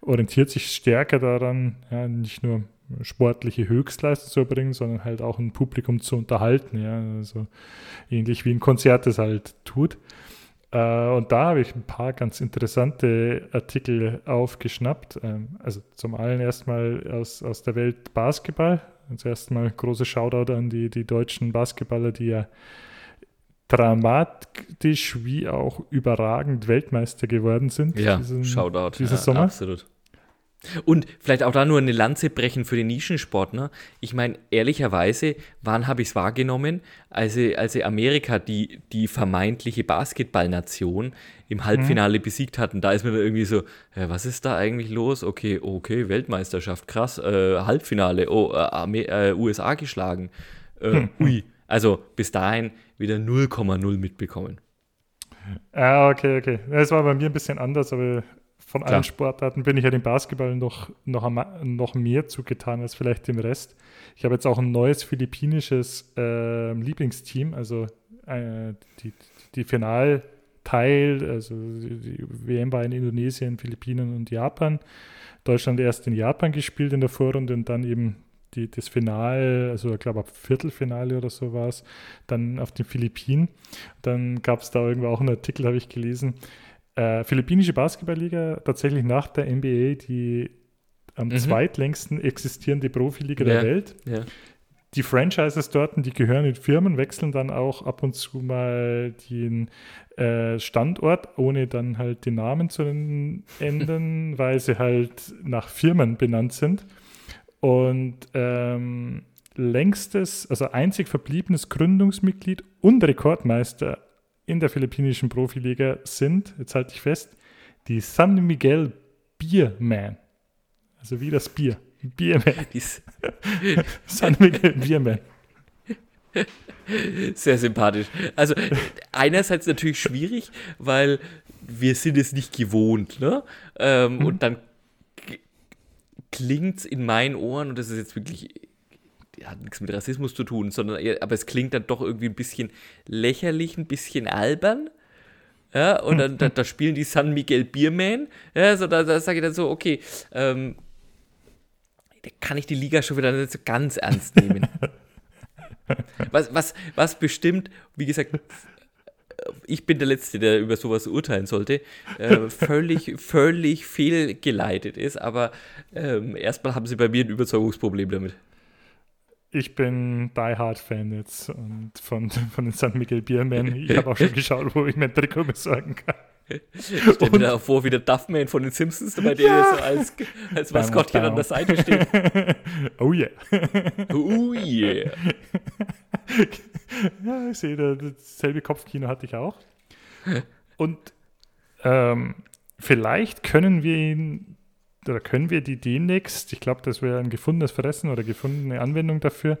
orientiert sich stärker daran, ja, nicht nur sportliche Höchstleistung zu erbringen, sondern halt auch ein Publikum zu unterhalten, ja, also ähnlich wie ein Konzert es halt tut. Äh, und da habe ich ein paar ganz interessante Artikel aufgeschnappt. Ähm, also zum einen erstmal aus, aus der Welt Basketball. Zuerst mal große Shoutout an die, die deutschen Basketballer, die ja dramatisch wie auch überragend Weltmeister geworden sind. Ja, diesen, Shoutout. Dieses ja, Sommer. Absolut. Und vielleicht auch da nur eine Lanze brechen für den Nischensport. Ne? Ich meine, ehrlicherweise, wann habe ich es wahrgenommen, als, als Amerika die, die vermeintliche Basketballnation im Halbfinale mhm. besiegt hatten? Da ist mir dann irgendwie so, äh, was ist da eigentlich los? Okay, okay, Weltmeisterschaft, krass, äh, Halbfinale, oh, äh, USA geschlagen. Mhm. Ui, also bis dahin wieder 0,0 mitbekommen. Ah, okay, okay. Es war bei mir ein bisschen anders, aber von Klar. allen Sportarten bin ich ja dem Basketball noch, noch, noch mehr zugetan als vielleicht dem Rest. Ich habe jetzt auch ein neues philippinisches äh, Lieblingsteam, also äh, die, die Finalteil, also die WM war in Indonesien, Philippinen und Japan. Deutschland erst in Japan gespielt in der Vorrunde und dann eben die, das Finale, also ich glaube ab Viertelfinale oder so war es, dann auf den Philippinen. Dann gab es da irgendwo auch einen Artikel, habe ich gelesen, äh, philippinische Basketballliga tatsächlich nach der NBA die am mhm. zweitlängsten existierende Profiliga ja. der Welt. Ja. Die Franchises dort, die gehören in Firmen, wechseln dann auch ab und zu mal den äh, Standort, ohne dann halt den Namen zu ändern, weil sie halt nach Firmen benannt sind. Und ähm, längstes, also einzig verbliebenes Gründungsmitglied und Rekordmeister in der philippinischen Profiliga sind, jetzt halte ich fest, die San Miguel Bierman. Also wie das Bier. Bierman. San Miguel Bierman. Sehr sympathisch. Also einerseits natürlich schwierig, weil wir sind es nicht gewohnt, ne? Ähm, mhm. Und dann klingt es in meinen Ohren, und das ist jetzt wirklich hat nichts mit Rassismus zu tun, sondern aber es klingt dann doch irgendwie ein bisschen lächerlich, ein bisschen albern. Ja, und dann da, da spielen die San Miguel Bierman. Ja, so da, da sage ich dann so, okay, ähm, da kann ich die Liga schon wieder nicht so ganz ernst nehmen. was, was, was bestimmt, wie gesagt, ich bin der Letzte, der über sowas urteilen sollte, äh, völlig, völlig fehlgeleitet ist, aber ähm, erstmal haben sie bei mir ein Überzeugungsproblem damit. Ich bin Die Hard Fan jetzt und von, von den San Miguel Biermen. Ich habe auch schon geschaut, wo ich mein Trikot besorgen kann. Stell dir da vor, wie der Duffman von den Simpsons, bei dem ja. so als, als Maskottchen an der Seite steht. Oh yeah. Oh yeah. Ja, ich sehe, dasselbe Kopfkino hatte ich auch. Und ähm, vielleicht können wir ihn oder können wir die demnächst, ich glaube, das wäre ein gefundenes Fressen oder gefundene Anwendung dafür,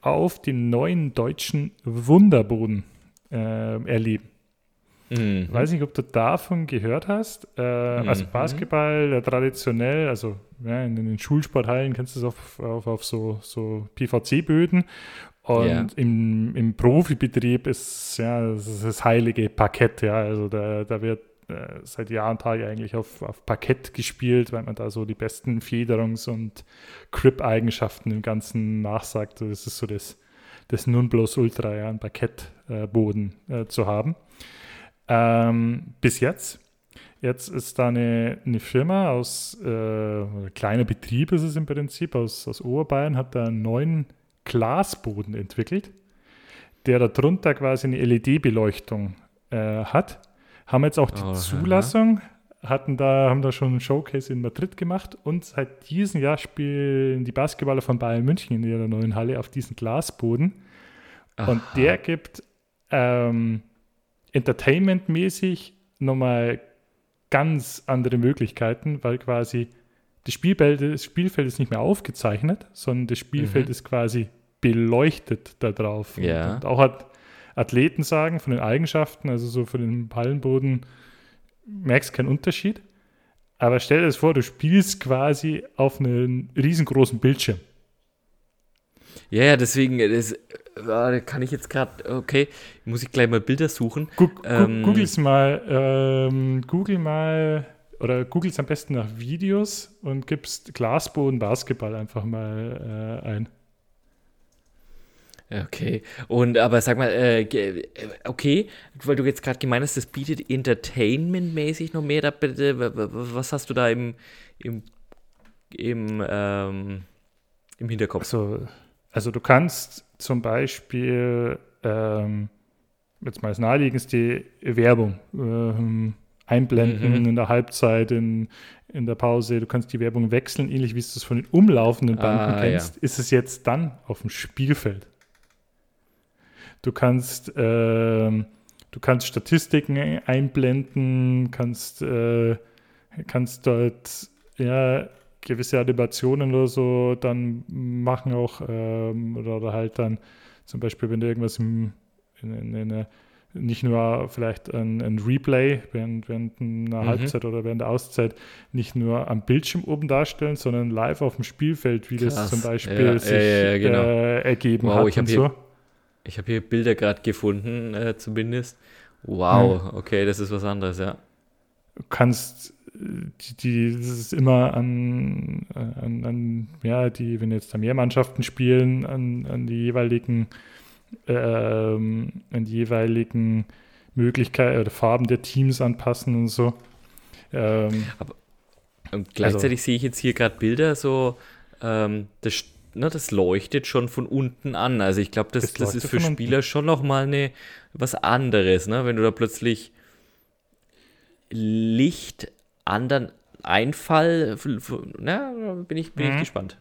auf den neuen deutschen Wunderboden äh, erleben. Mhm. Weiß nicht, ob du davon gehört hast. Äh, mhm. Also Basketball, äh, traditionell, also ja, in, den Schulsporthallen kennst du es auf, auf, auf so, so PVC-Böden. Und yeah. im, im Profibetrieb ist ja das, ist das heilige Parkett, ja. Also da, da wird äh, seit Jahr und Tag eigentlich auf, auf Parkett gespielt, weil man da so die besten Federungs- und Grip-Eigenschaften im Ganzen nachsagt. Das ist so das, das Nonplusultra, ja, ein Parkettboden äh, zu haben. Ähm, bis jetzt. Jetzt ist da eine, eine Firma aus, äh, kleiner Betrieb ist es im Prinzip, aus, aus Oberbayern, hat da einen neuen Glasboden entwickelt, der darunter quasi eine LED-Beleuchtung äh, hat haben jetzt auch die oh, Zulassung, hatten da, haben da schon ein Showcase in Madrid gemacht und seit diesem Jahr spielen die Basketballer von Bayern München in ihrer neuen Halle auf diesem Glasboden. Aha. Und der gibt ähm, entertainmentmäßig nochmal ganz andere Möglichkeiten, weil quasi das Spielfeld, das Spielfeld ist nicht mehr aufgezeichnet, sondern das Spielfeld mhm. ist quasi beleuchtet da drauf. Ja. Und auch hat Athleten sagen, von den Eigenschaften, also so für den Pallenboden, merkst keinen Unterschied. Aber stell dir das vor, du spielst quasi auf einem riesengroßen Bildschirm. Ja, ja, deswegen, das, da kann ich jetzt gerade, okay, muss ich gleich mal Bilder suchen. Guck, ähm, Googles mal, ähm, Google mal oder googles am besten nach Videos und gibst Glasboden Basketball einfach mal äh, ein. Okay, und aber sag mal, äh, okay, weil du jetzt gerade gemeint hast, das bietet Entertainment-mäßig noch mehr. Da, was hast du da im, im, im, ähm, im Hinterkopf? Also, also du kannst zum Beispiel, ähm, jetzt mal als naheliegendste Werbung ähm, einblenden mhm. in der Halbzeit, in, in der Pause. Du kannst die Werbung wechseln, ähnlich wie du es von den umlaufenden Banden ah, kennst. Ja. Ist es jetzt dann auf dem Spielfeld? Du kannst, äh, du kannst Statistiken einblenden, kannst, äh, kannst dort ja, gewisse Animationen oder so dann machen auch ähm, oder, oder, halt dann zum Beispiel, wenn du irgendwas im, in, in, in eine, nicht nur vielleicht ein, ein Replay während, während einer mhm. Halbzeit oder während der Auszeit nicht nur am Bildschirm oben darstellen, sondern live auf dem Spielfeld, wie Krass. das zum Beispiel ja, sich ja, ja, genau. äh, ergeben wow, hat. Ich habe so. hier, ich hab hier Bilder gerade gefunden, äh, zumindest. Wow, okay, das ist was anderes, ja. Du kannst die, die, das ist immer an, an, an, ja, die, wenn jetzt da mehr Mannschaften spielen, an, an die jeweiligen, ähm, an die jeweiligen Möglichkeiten oder Farben der Teams anpassen und so. Ähm, Aber und gleichzeitig also, sehe ich jetzt hier gerade Bilder, so ähm, das, ne, das leuchtet schon von unten an. Also ich glaube, das, das, das ist für Spieler unten. schon nochmal eine, was anderes, ne? wenn du da plötzlich Licht anderen Einfall, na, bin ich, bin mhm. ich gespannt.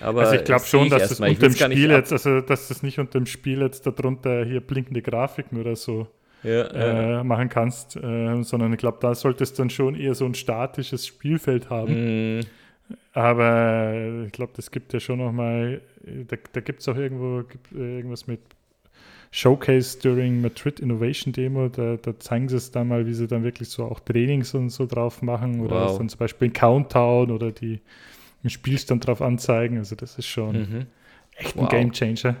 Aber also ich glaube schon, dass es unter dem Spiel jetzt, also dass das nicht unter dem Spiel jetzt darunter hier blinkende Grafiken oder so ja, äh, ja. machen kannst, äh, sondern ich glaube, da solltest du dann schon eher so ein statisches Spielfeld haben. Mhm. Aber ich glaube, das gibt ja schon nochmal, da, da gibt es auch irgendwo gibt, äh, irgendwas mit Showcase during Madrid Innovation Demo. Da, da, zeigen sie es dann mal, wie sie dann wirklich so auch Trainings und so drauf machen oder wow. dann zum Beispiel ein Countdown oder die einen Spielstand drauf anzeigen. Also das ist schon mhm. echt ein wow. Game Changer.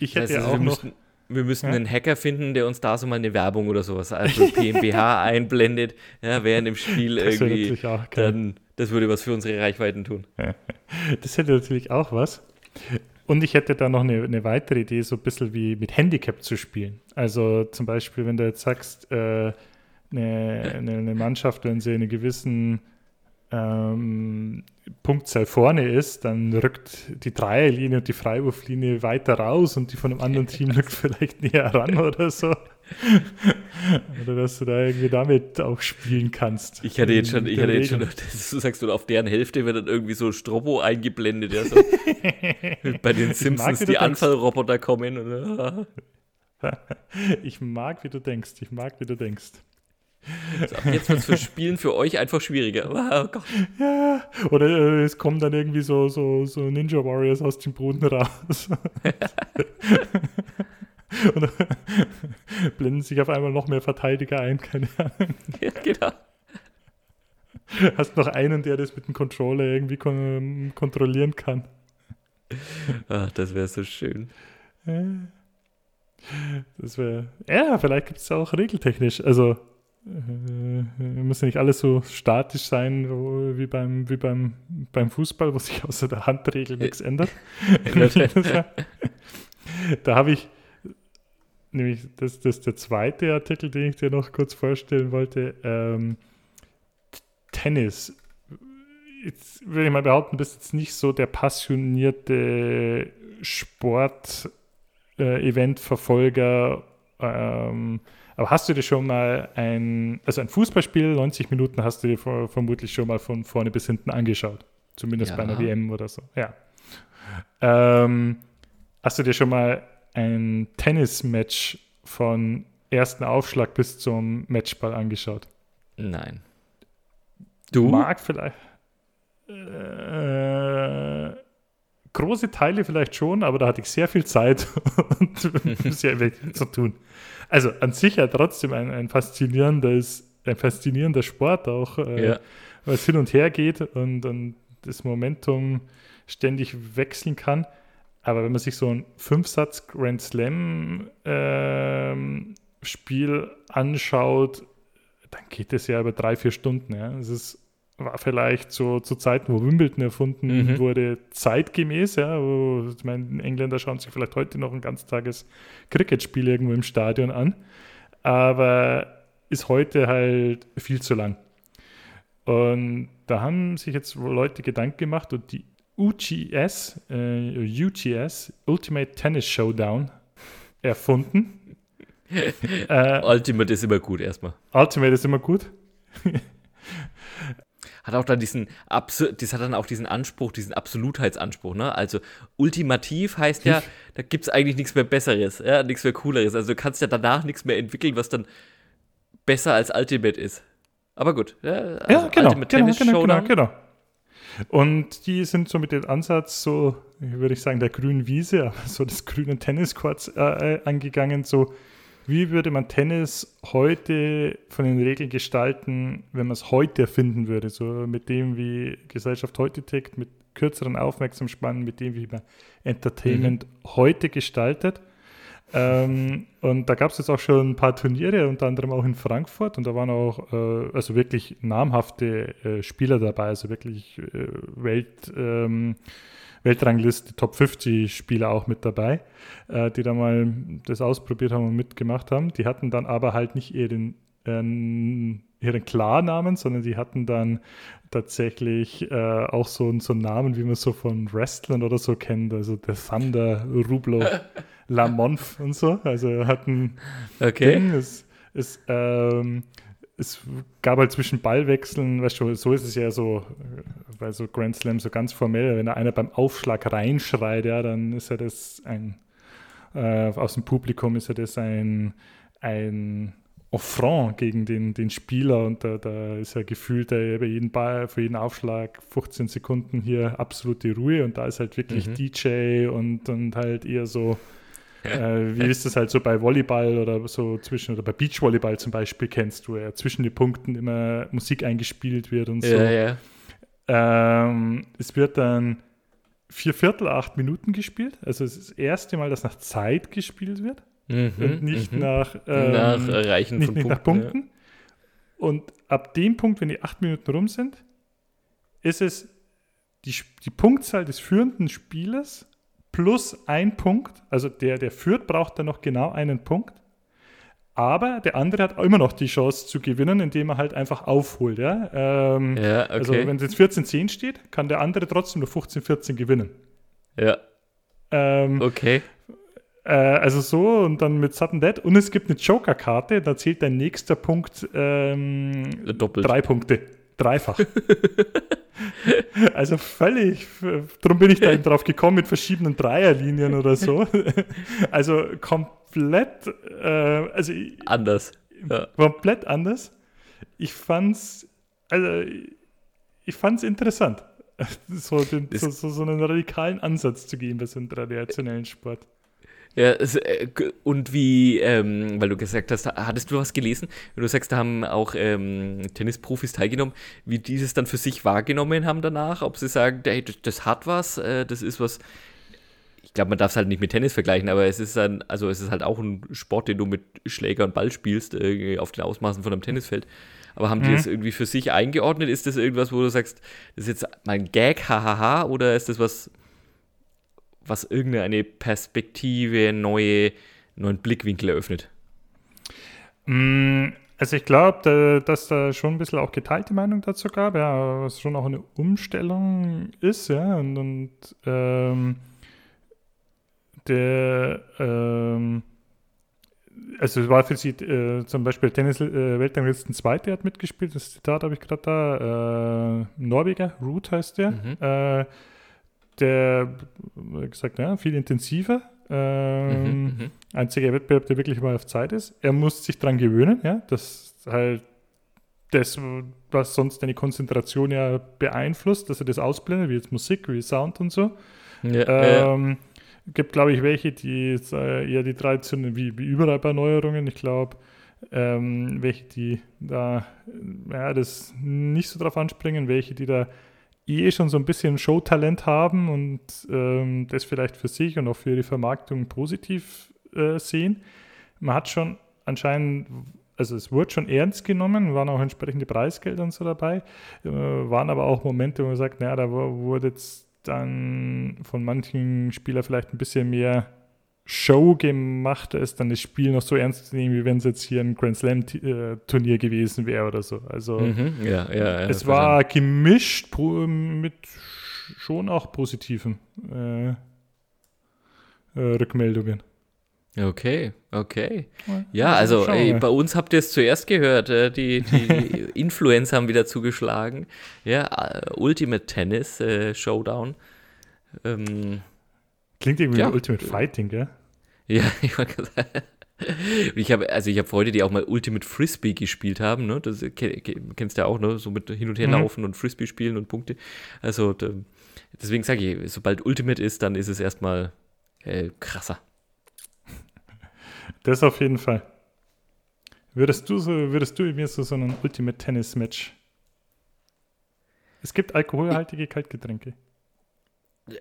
Ich hätte das heißt, ja auch wir noch. Müssen, wir müssen ja? einen Hacker finden, der uns da so mal eine Werbung oder sowas, also PMBH einblendet, ja, während im Spiel das irgendwie. Dann, das würde was für unsere Reichweiten tun. Das hätte natürlich auch was. Und ich hätte da noch eine, eine, weitere Idee, so ein bisschen wie mit Handicap zu spielen. Also zum Beispiel, wenn du jetzt sagst, äh, eine, eine, Mannschaft, wenn sie in einer gewissen ähm, Punktzahl vorne ist, dann rückt die Dreierlinie und die Freiwurflinie weiter raus und die von einem anderen Team rückt vielleicht näher ran oder so. Oder dass du da irgendwie damit auch spielen kannst. Ich hatte jetzt schon, ich hatte jetzt schon, du sagst, du auf deren Hälfte wird dann irgendwie so Strobo eingeblendet, ja, so. bei den Simpsons mag, die Anfallroboter kommen. Und, ich mag, wie du denkst, ich mag, wie du denkst. So, jetzt wird es für Spielen für euch einfach schwieriger. Oh Gott. Ja, oder äh, es kommen dann irgendwie so, so, so Ninja Warriors aus dem Boden raus. Und blenden sich auf einmal noch mehr Verteidiger ein, keine Ahnung. Ja, genau. Hast noch einen, der das mit dem Controller irgendwie kon kontrollieren kann. Ach, das wäre so schön. Das wäre. Ja, vielleicht gibt es auch regeltechnisch. Also, äh, muss ja nicht alles so statisch sein wie beim, wie beim, beim Fußball, wo sich außer der Handregel nichts ändert. da habe ich nämlich, das, das ist der zweite Artikel, den ich dir noch kurz vorstellen wollte. Ähm, Tennis. Jetzt würde ich mal behaupten, bist jetzt nicht so der passionierte Sport-Event-Verfolger. Äh, ähm, aber hast du dir schon mal ein, also ein Fußballspiel, 90 Minuten hast du dir vermutlich schon mal von vorne bis hinten angeschaut. Zumindest ja. bei einer WM oder so. Ja. Ähm, hast du dir schon mal ein Tennismatch von ersten Aufschlag bis zum Matchball angeschaut? Nein. Du? Mag vielleicht. Äh, große Teile vielleicht schon, aber da hatte ich sehr viel Zeit und sehr wenig zu tun. Also an sich ja trotzdem ein, ein faszinierendes, ein faszinierender Sport auch, äh, ja. was hin und her geht und, und das Momentum ständig wechseln kann. Aber wenn man sich so ein Fünfsatz Grand Slam ähm, Spiel anschaut, dann geht es ja über drei, vier Stunden. Ja. Es ist, war vielleicht so zu Zeiten, wo Wimbledon erfunden mhm. wurde, zeitgemäß. Ja, wo, ich meine, Engländer schauen sich vielleicht heute noch ein ganztages Cricket-Spiel irgendwo im Stadion an. Aber ist heute halt viel zu lang. Und da haben sich jetzt Leute Gedanken gemacht und die UGS, äh, UGS, Ultimate Tennis Showdown, erfunden. äh, Ultimate ist immer gut erstmal. Ultimate ist immer gut. hat auch dann diesen Absur das hat dann auch diesen Anspruch, diesen Absolutheitsanspruch, ne? Also ultimativ heißt ja, da gibt es eigentlich nichts mehr Besseres, ja, nichts mehr Cooleres. Also du kannst ja danach nichts mehr entwickeln, was dann besser als Ultimate ist. Aber gut, ja, also ja genau, Ultimate genau, Tennis genau, Showdown. genau, genau. Und die sind so mit dem Ansatz, so, würde ich sagen, der grünen Wiese, aber so des grünen Tenniscourts äh, äh, angegangen, so wie würde man Tennis heute von den Regeln gestalten, wenn man es heute erfinden würde? So mit dem, wie Gesellschaft heute tickt, mit kürzeren Aufmerksamspannen, mit dem, wie man Entertainment mhm. heute gestaltet. Ähm, und da gab es jetzt auch schon ein paar Turniere, unter anderem auch in Frankfurt. Und da waren auch äh, also wirklich namhafte äh, Spieler dabei, also wirklich äh, Welt, ähm, Weltrangliste, Top 50 Spieler auch mit dabei, äh, die da mal das ausprobiert haben und mitgemacht haben. Die hatten dann aber halt nicht ihren, ihren Klarnamen, sondern die hatten dann tatsächlich äh, auch so, so einen Namen, wie man so von Wrestlern oder so kennt, also der Thunder, Rublo. La Monf und so. Also hatten okay. Ding. Es, es, ähm, es gab halt zwischen Ballwechseln, weißt du, so ist es ja so, bei so Grand Slam so ganz formell, wenn da einer beim Aufschlag reinschreit, ja, dann ist ja das ein, äh, aus dem Publikum ist ja das ein, ein Affront gegen den, den Spieler und da, da ist ja gefühlt der, bei jedem Ball, für jeden Aufschlag 15 Sekunden hier absolute Ruhe und da ist halt wirklich mhm. DJ und, und halt eher so äh, wie ist das halt so bei Volleyball oder so zwischen, oder bei Beachvolleyball zum Beispiel kennst du ja zwischen den Punkten immer Musik eingespielt wird und so. Ja, ja. Ähm, es wird dann vier Viertel, acht Minuten gespielt. Also es ist das erste Mal, dass nach Zeit gespielt wird mhm, und nicht mhm. nach, ähm, nach Erreichen nicht, nicht Punkten, nach Punkten. Ja. Und ab dem Punkt, wenn die acht Minuten rum sind, ist es die, die Punktzahl des führenden Spielers plus ein Punkt. Also der, der führt, braucht dann noch genau einen Punkt. Aber der andere hat immer noch die Chance zu gewinnen, indem er halt einfach aufholt. Ja? Ähm, ja okay. Also wenn es jetzt 14-10 steht, kann der andere trotzdem nur 15-14 gewinnen. Ja. Ähm, okay. Äh, also so und dann mit Sudden Dead. Und es gibt eine Joker-Karte, da zählt dein nächster Punkt ähm, Doppelt. drei Punkte. Dreifach. also völlig, darum bin ich da eben drauf gekommen mit verschiedenen Dreierlinien oder so. also komplett, äh, also anders. Ja. Komplett anders. Ich fand's, also ich fand's interessant, so, den, so, so, so einen radikalen Ansatz zu geben bei so einem traditionellen Sport. Ja, äh, und wie, ähm, weil du gesagt hast, hattest du was gelesen? Du sagst, da haben auch ähm, Tennisprofis teilgenommen, wie die es dann für sich wahrgenommen haben danach, ob sie sagen, hey, das, das hat was, äh, das ist was, ich glaube, man darf es halt nicht mit Tennis vergleichen, aber es ist dann, also es ist halt auch ein Sport, den du mit Schläger und Ball spielst, äh, auf den Ausmaßen von einem Tennisfeld. Aber haben mhm. die das irgendwie für sich eingeordnet? Ist das irgendwas, wo du sagst, das ist jetzt mein Gag, hahaha, oder ist das was, was irgendeine Perspektive, neue, neuen Blickwinkel eröffnet? Mm, also ich glaube, dass da schon ein bisschen auch geteilte Meinung dazu gab, ja, was schon auch eine Umstellung ist, ja, und, und ähm, der ähm, also es war für sie äh, zum Beispiel Tennis äh, Weltranglisten Zweite hat mitgespielt, das Zitat habe ich gerade da, äh, Norweger, Root heißt der, mhm. äh, der, wie gesagt, ja, viel intensiver. Ähm, mhm, mhm, einziger Wettbewerb, der wirklich mal auf Zeit ist. Er muss sich daran gewöhnen, ja, dass halt das, was sonst deine Konzentration ja beeinflusst, dass er das ausblendet, wie jetzt Musik, wie Sound und so. Ja, ähm, ja. Gibt, glaube ich, welche, die äh, eher die traditionellen, wie, wie überall bei Neuerungen, ich glaube, ähm, welche, die da ja, das nicht so drauf anspringen, welche, die da eh schon so ein bisschen Showtalent haben und ähm, das vielleicht für sich und auch für ihre Vermarktung positiv äh, sehen. Man hat schon anscheinend, also es wurde schon ernst genommen, waren auch entsprechende Preisgelder und so dabei, äh, waren aber auch Momente, wo man sagt, naja, da wurde jetzt dann von manchen Spielern vielleicht ein bisschen mehr Show gemacht ist, dann das Spiel noch so ernst zu nehmen, wie wenn es jetzt hier ein Grand Slam äh, Turnier gewesen wäre oder so. Also mhm, ja, ja, ja, es war gemischt mit schon auch positiven äh, äh, Rückmeldungen. Okay, okay. Ja, also ey, bei uns habt ihr es zuerst gehört. Äh, die, die Influencer haben wieder zugeschlagen. Ja, äh, Ultimate Tennis äh, Showdown. Ähm, Klingt irgendwie ja. wie Ultimate Fighting, gell? Ja, ich war gesagt. Ich habe, also ich habe Freunde, die auch mal Ultimate Frisbee gespielt haben, ne? Das kennst du ja auch, ne? So mit hin und her mhm. laufen und Frisbee spielen und Punkte. Also deswegen sage ich, sobald Ultimate ist, dann ist es erstmal äh, krasser. Das auf jeden Fall. Würdest du so, würdest du mir so, so ein Ultimate Tennis Match? Es gibt alkoholhaltige Kaltgetränke.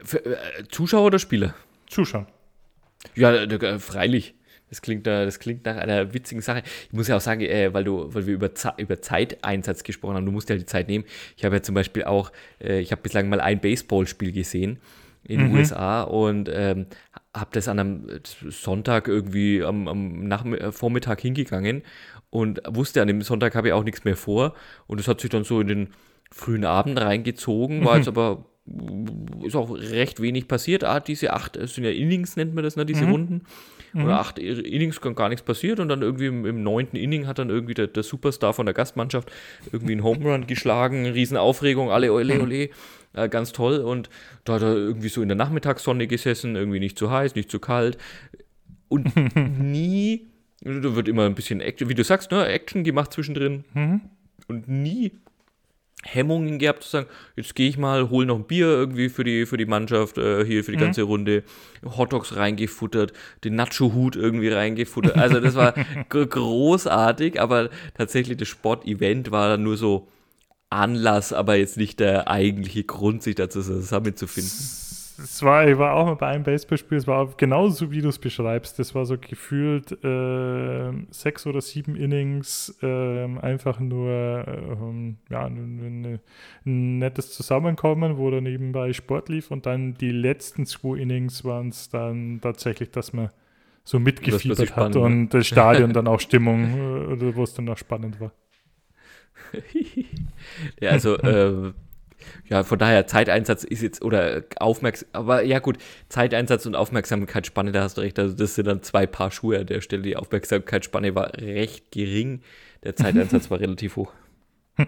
Für, äh, Zuschauer oder Spieler? Zuschauer. Ja, äh, freilich. Das klingt, das klingt nach einer witzigen Sache. Ich muss ja auch sagen, äh, weil, du, weil wir über, über Zeiteinsatz gesprochen haben, du musst ja die Zeit nehmen. Ich habe ja zum Beispiel auch, äh, ich habe bislang mal ein Baseballspiel gesehen in den mhm. USA und ähm, habe das an einem Sonntag irgendwie am, am Nachmittag, äh, Vormittag hingegangen und wusste, an dem Sonntag habe ich auch nichts mehr vor. Und es hat sich dann so in den frühen Abend reingezogen, war mhm. jetzt aber ist auch recht wenig passiert. Ah, diese acht, es sind ja Innings, nennt man das, ne, diese mhm. Runden. Mhm. Oder acht Innings gar nichts passiert und dann irgendwie im, im neunten Inning hat dann irgendwie der, der, Superstar von der Gastmannschaft irgendwie einen Home Run geschlagen, Riesenaufregung, alle ole mhm. ole, äh, ganz toll und da hat er irgendwie so in der Nachmittagssonne gesessen, irgendwie nicht zu heiß, nicht zu kalt und nie, da wird immer ein bisschen Action, wie du sagst, ne, Action gemacht zwischendrin mhm. und nie Hemmungen gehabt zu sagen, jetzt gehe ich mal, hole noch ein Bier irgendwie für die, für die Mannschaft, äh, hier für die mhm. ganze Runde, Hotdogs reingefuttert, den Nacho-Hut irgendwie reingefuttert. Also das war großartig, aber tatsächlich das Sportevent war dann nur so Anlass, aber jetzt nicht der eigentliche Grund, sich dazu zusammenzufinden es war, ich war auch mal bei einem Baseballspiel, es war genauso, wie du es beschreibst. Das war so gefühlt äh, sechs oder sieben Innings, äh, einfach nur äh, ja, ein, ein, nettes Zusammenkommen, wo dann nebenbei Sport lief und dann die letzten zwei Innings waren es dann tatsächlich, dass man so mitgefiebert hat und das Stadion dann auch Stimmung, äh, wo es dann auch spannend war. ja, also äh, ja, von daher Zeiteinsatz ist jetzt, oder Aufmerksamkeit, aber ja gut, Zeiteinsatz und Aufmerksamkeitsspanne, da hast du recht, also das sind dann zwei Paar Schuhe an der Stelle. Die Aufmerksamkeitsspanne war recht gering, der Zeiteinsatz war relativ hoch.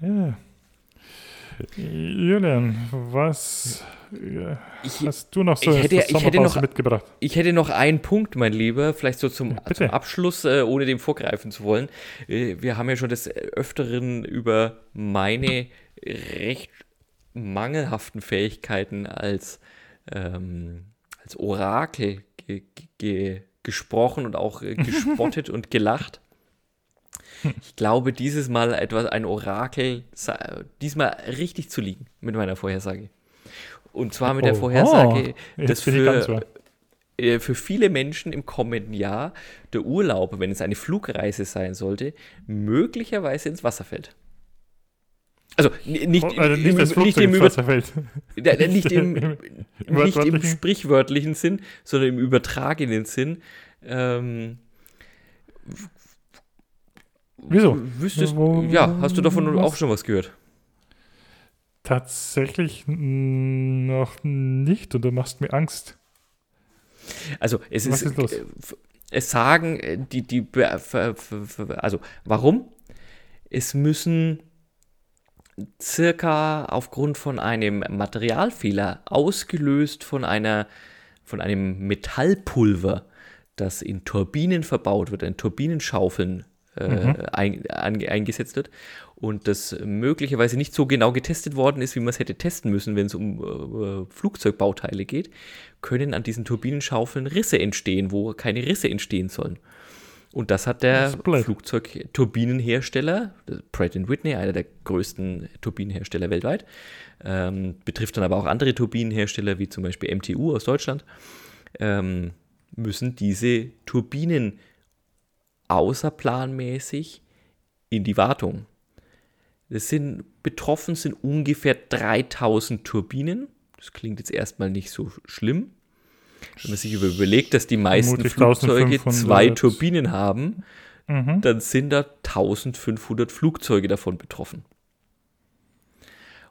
ja. Julian, was ich, hast du noch so ich hätte, ich hätte noch, mitgebracht? Ich hätte noch einen Punkt, mein Lieber, vielleicht so zum, ja, zum Abschluss, äh, ohne dem vorgreifen zu wollen. Äh, wir haben ja schon des Öfteren über meine recht mangelhaften Fähigkeiten als, ähm, als Orakel ge ge gesprochen und auch äh, gespottet und gelacht. Ich glaube, dieses Mal etwas, ein Orakel, diesmal richtig zu liegen mit meiner Vorhersage. Und zwar mit der Vorhersage, oh, dass für, äh, für viele Menschen im kommenden Jahr der Urlaub, wenn es eine Flugreise sein sollte, möglicherweise ins Wasser fällt. Also nicht, oh, also nicht, im, nicht, im, über, nicht, im, nicht im sprichwörtlichen Sinn, sondern im übertragenen Sinn. Ähm, Wieso? Wüsstest, ja, hast du davon was? auch schon was gehört? Tatsächlich noch nicht und du machst mir Angst. Also es was ist, ist äh, es sagen äh, die die also warum? Es müssen circa aufgrund von einem Materialfehler ausgelöst von einer von einem Metallpulver, das in Turbinen verbaut wird, in Turbinenschaufeln äh, mhm. ein, ein, eingesetzt wird und das möglicherweise nicht so genau getestet worden ist, wie man es hätte testen müssen, wenn es um äh, Flugzeugbauteile geht, können an diesen Turbinenschaufeln Risse entstehen, wo keine Risse entstehen sollen. Und das hat der Flugzeugturbinenhersteller, Pratt Whitney, einer der größten Turbinenhersteller weltweit, ähm, betrifft dann aber auch andere Turbinenhersteller, wie zum Beispiel MTU aus Deutschland, ähm, müssen diese Turbinen außerplanmäßig in die Wartung. Das sind, betroffen sind ungefähr 3000 Turbinen. Das klingt jetzt erstmal nicht so schlimm. Wenn man sich überlegt, dass die meisten Flugzeuge zwei Turbinen haben, mhm. dann sind da 1500 Flugzeuge davon betroffen.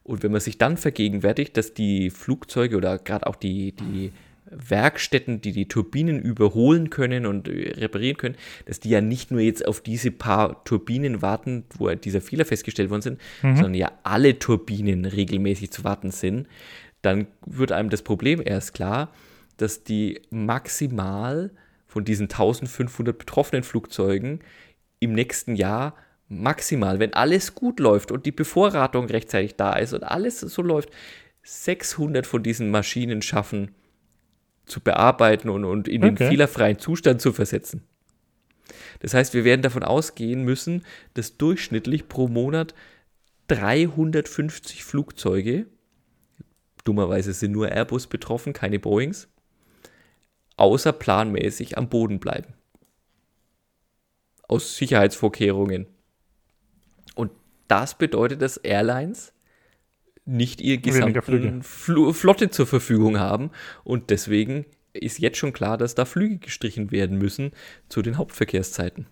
Und wenn man sich dann vergegenwärtigt, dass die Flugzeuge oder gerade auch die, die Werkstätten, die die Turbinen überholen können und reparieren können, dass die ja nicht nur jetzt auf diese paar Turbinen warten, wo dieser Fehler festgestellt worden sind, mhm. sondern ja alle Turbinen regelmäßig zu warten sind, dann wird einem das Problem erst klar, dass die maximal von diesen 1500 betroffenen Flugzeugen im nächsten Jahr maximal, wenn alles gut läuft und die Bevorratung rechtzeitig da ist und alles so läuft, 600 von diesen Maschinen schaffen zu bearbeiten und, und in okay. den fehlerfreien Zustand zu versetzen. Das heißt, wir werden davon ausgehen müssen, dass durchschnittlich pro Monat 350 Flugzeuge, dummerweise sind nur Airbus betroffen, keine Boeings, außerplanmäßig am Boden bleiben. Aus Sicherheitsvorkehrungen. Und das bedeutet, dass Airlines nicht ihre gesamte Flotte zur Verfügung haben und deswegen ist jetzt schon klar, dass da Flüge gestrichen werden müssen zu den Hauptverkehrszeiten.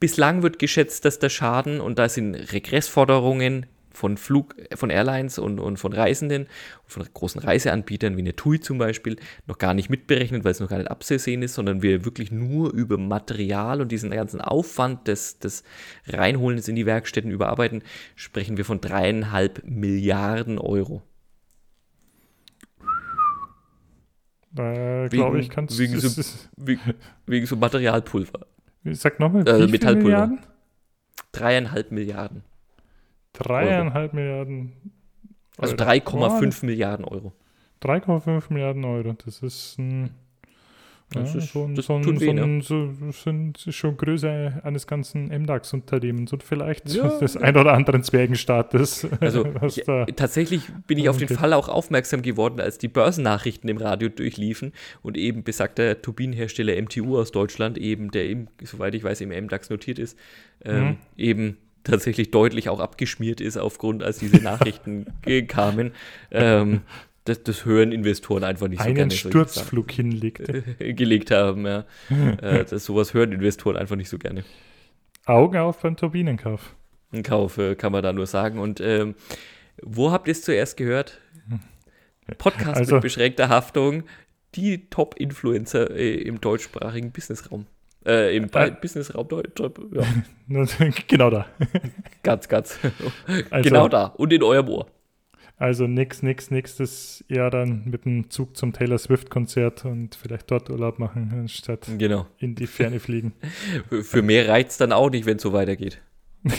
Bislang wird geschätzt, dass der Schaden, und da sind Regressforderungen von Flug, von Airlines und, und von Reisenden, von großen Reiseanbietern wie eine TUI zum Beispiel, noch gar nicht mitberechnet, weil es noch gar nicht abzusehen ist, sondern wir wirklich nur über Material und diesen ganzen Aufwand des, des Reinholens in die Werkstätten überarbeiten, sprechen wir von dreieinhalb Milliarden Euro. Äh, glaube ich, kannst wegen, so, wegen, wegen so Materialpulver. Sag nochmal, äh, Metallpulver. Milliarden? Dreieinhalb Milliarden. Dreieinhalb Milliarden. Also 3,5 Milliarden Euro. 3,5 Milliarden Euro. Das ist ein. Das ja, ist schon, das so, tut so, weh, so, sind schon Größe eines ganzen MDAX-Unternehmens und vielleicht ja. des ein oder anderen Zwergenstaates. Also ja, tatsächlich bin ich auf den Fall auch aufmerksam geworden, als die Börsennachrichten im Radio durchliefen und eben besagter Turbinenhersteller MTU aus Deutschland, eben der eben, soweit ich weiß, im MDAX notiert ist, ähm, mhm. eben tatsächlich deutlich auch abgeschmiert ist, aufgrund, als diese Nachrichten kamen. Ähm, das, das, hören Investoren einfach nicht so Einen gerne. Einen Sturzflug hinlegt. gelegt haben, ja. äh, das, sowas hören Investoren einfach nicht so gerne. Augen auf beim Turbinenkauf. Ein Kauf, äh, kann man da nur sagen. Und ähm, wo habt ihr es zuerst gehört? Podcast also, mit beschränkter Haftung, die Top-Influencer äh, im deutschsprachigen Businessraum. Äh, Im äh, Businessraum ja. genau da. ganz, ganz. Also, genau da. Und in eurem Ohr. Also nix, nix, nächstes Jahr dann mit dem Zug zum Taylor Swift-Konzert und vielleicht dort Urlaub machen, anstatt genau. in die Ferne fliegen. für mehr reizt es dann auch nicht, wenn es so weitergeht. ich,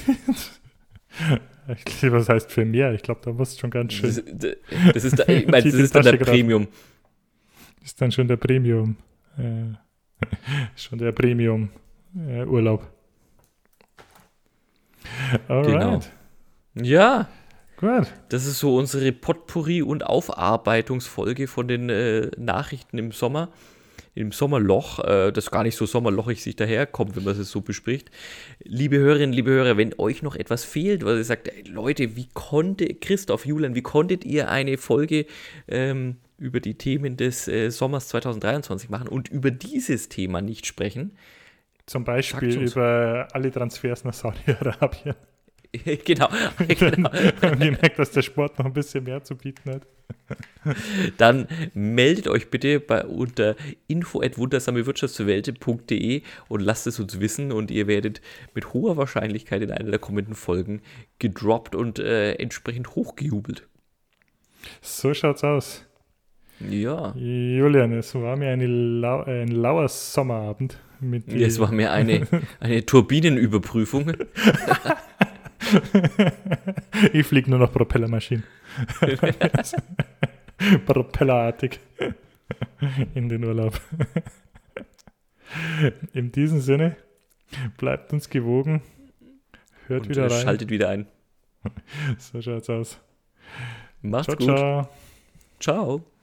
was heißt für mehr? Ich glaube, da muss schon ganz schön. Das, das ist, da, ich mein, das ist dann der Premium. Das ist dann schon der Premium. Äh, Schon der Premium-Urlaub. Äh, genau. Ja. Gut. Das ist so unsere Potpourri- und Aufarbeitungsfolge von den äh, Nachrichten im Sommer. Im Sommerloch, äh, das gar nicht so sommerlochig sich daherkommt, wenn man es so bespricht. Liebe Hörerinnen, liebe Hörer, wenn euch noch etwas fehlt, weil ihr sagt, ey, Leute, wie konnte, Christoph, Julian, wie konntet ihr eine Folge ähm, über die Themen des äh, Sommers 2023 machen und über dieses Thema nicht sprechen. Zum Beispiel über alle Transfers nach Saudi-Arabien. genau. genau. und ihr merkt, dass der Sport noch ein bisschen mehr zu bieten hat. Dann meldet euch bitte bei unter info@wundersamewirtschaftswelt.de und lasst es uns wissen und ihr werdet mit hoher Wahrscheinlichkeit in einer der kommenden Folgen gedroppt und äh, entsprechend hochgejubelt. So schaut's aus. Ja. Julian, es war mir lau ein lauer Sommerabend. Mit Ja, es war mehr eine, eine Turbinenüberprüfung. ich fliege nur noch Propellermaschinen. Propellerartig in den Urlaub. In diesem Sinne, bleibt uns gewogen. Hört Und wieder rein. schaltet wieder ein. So schaut's aus. Macht's Ciao, gut. ciao. ciao.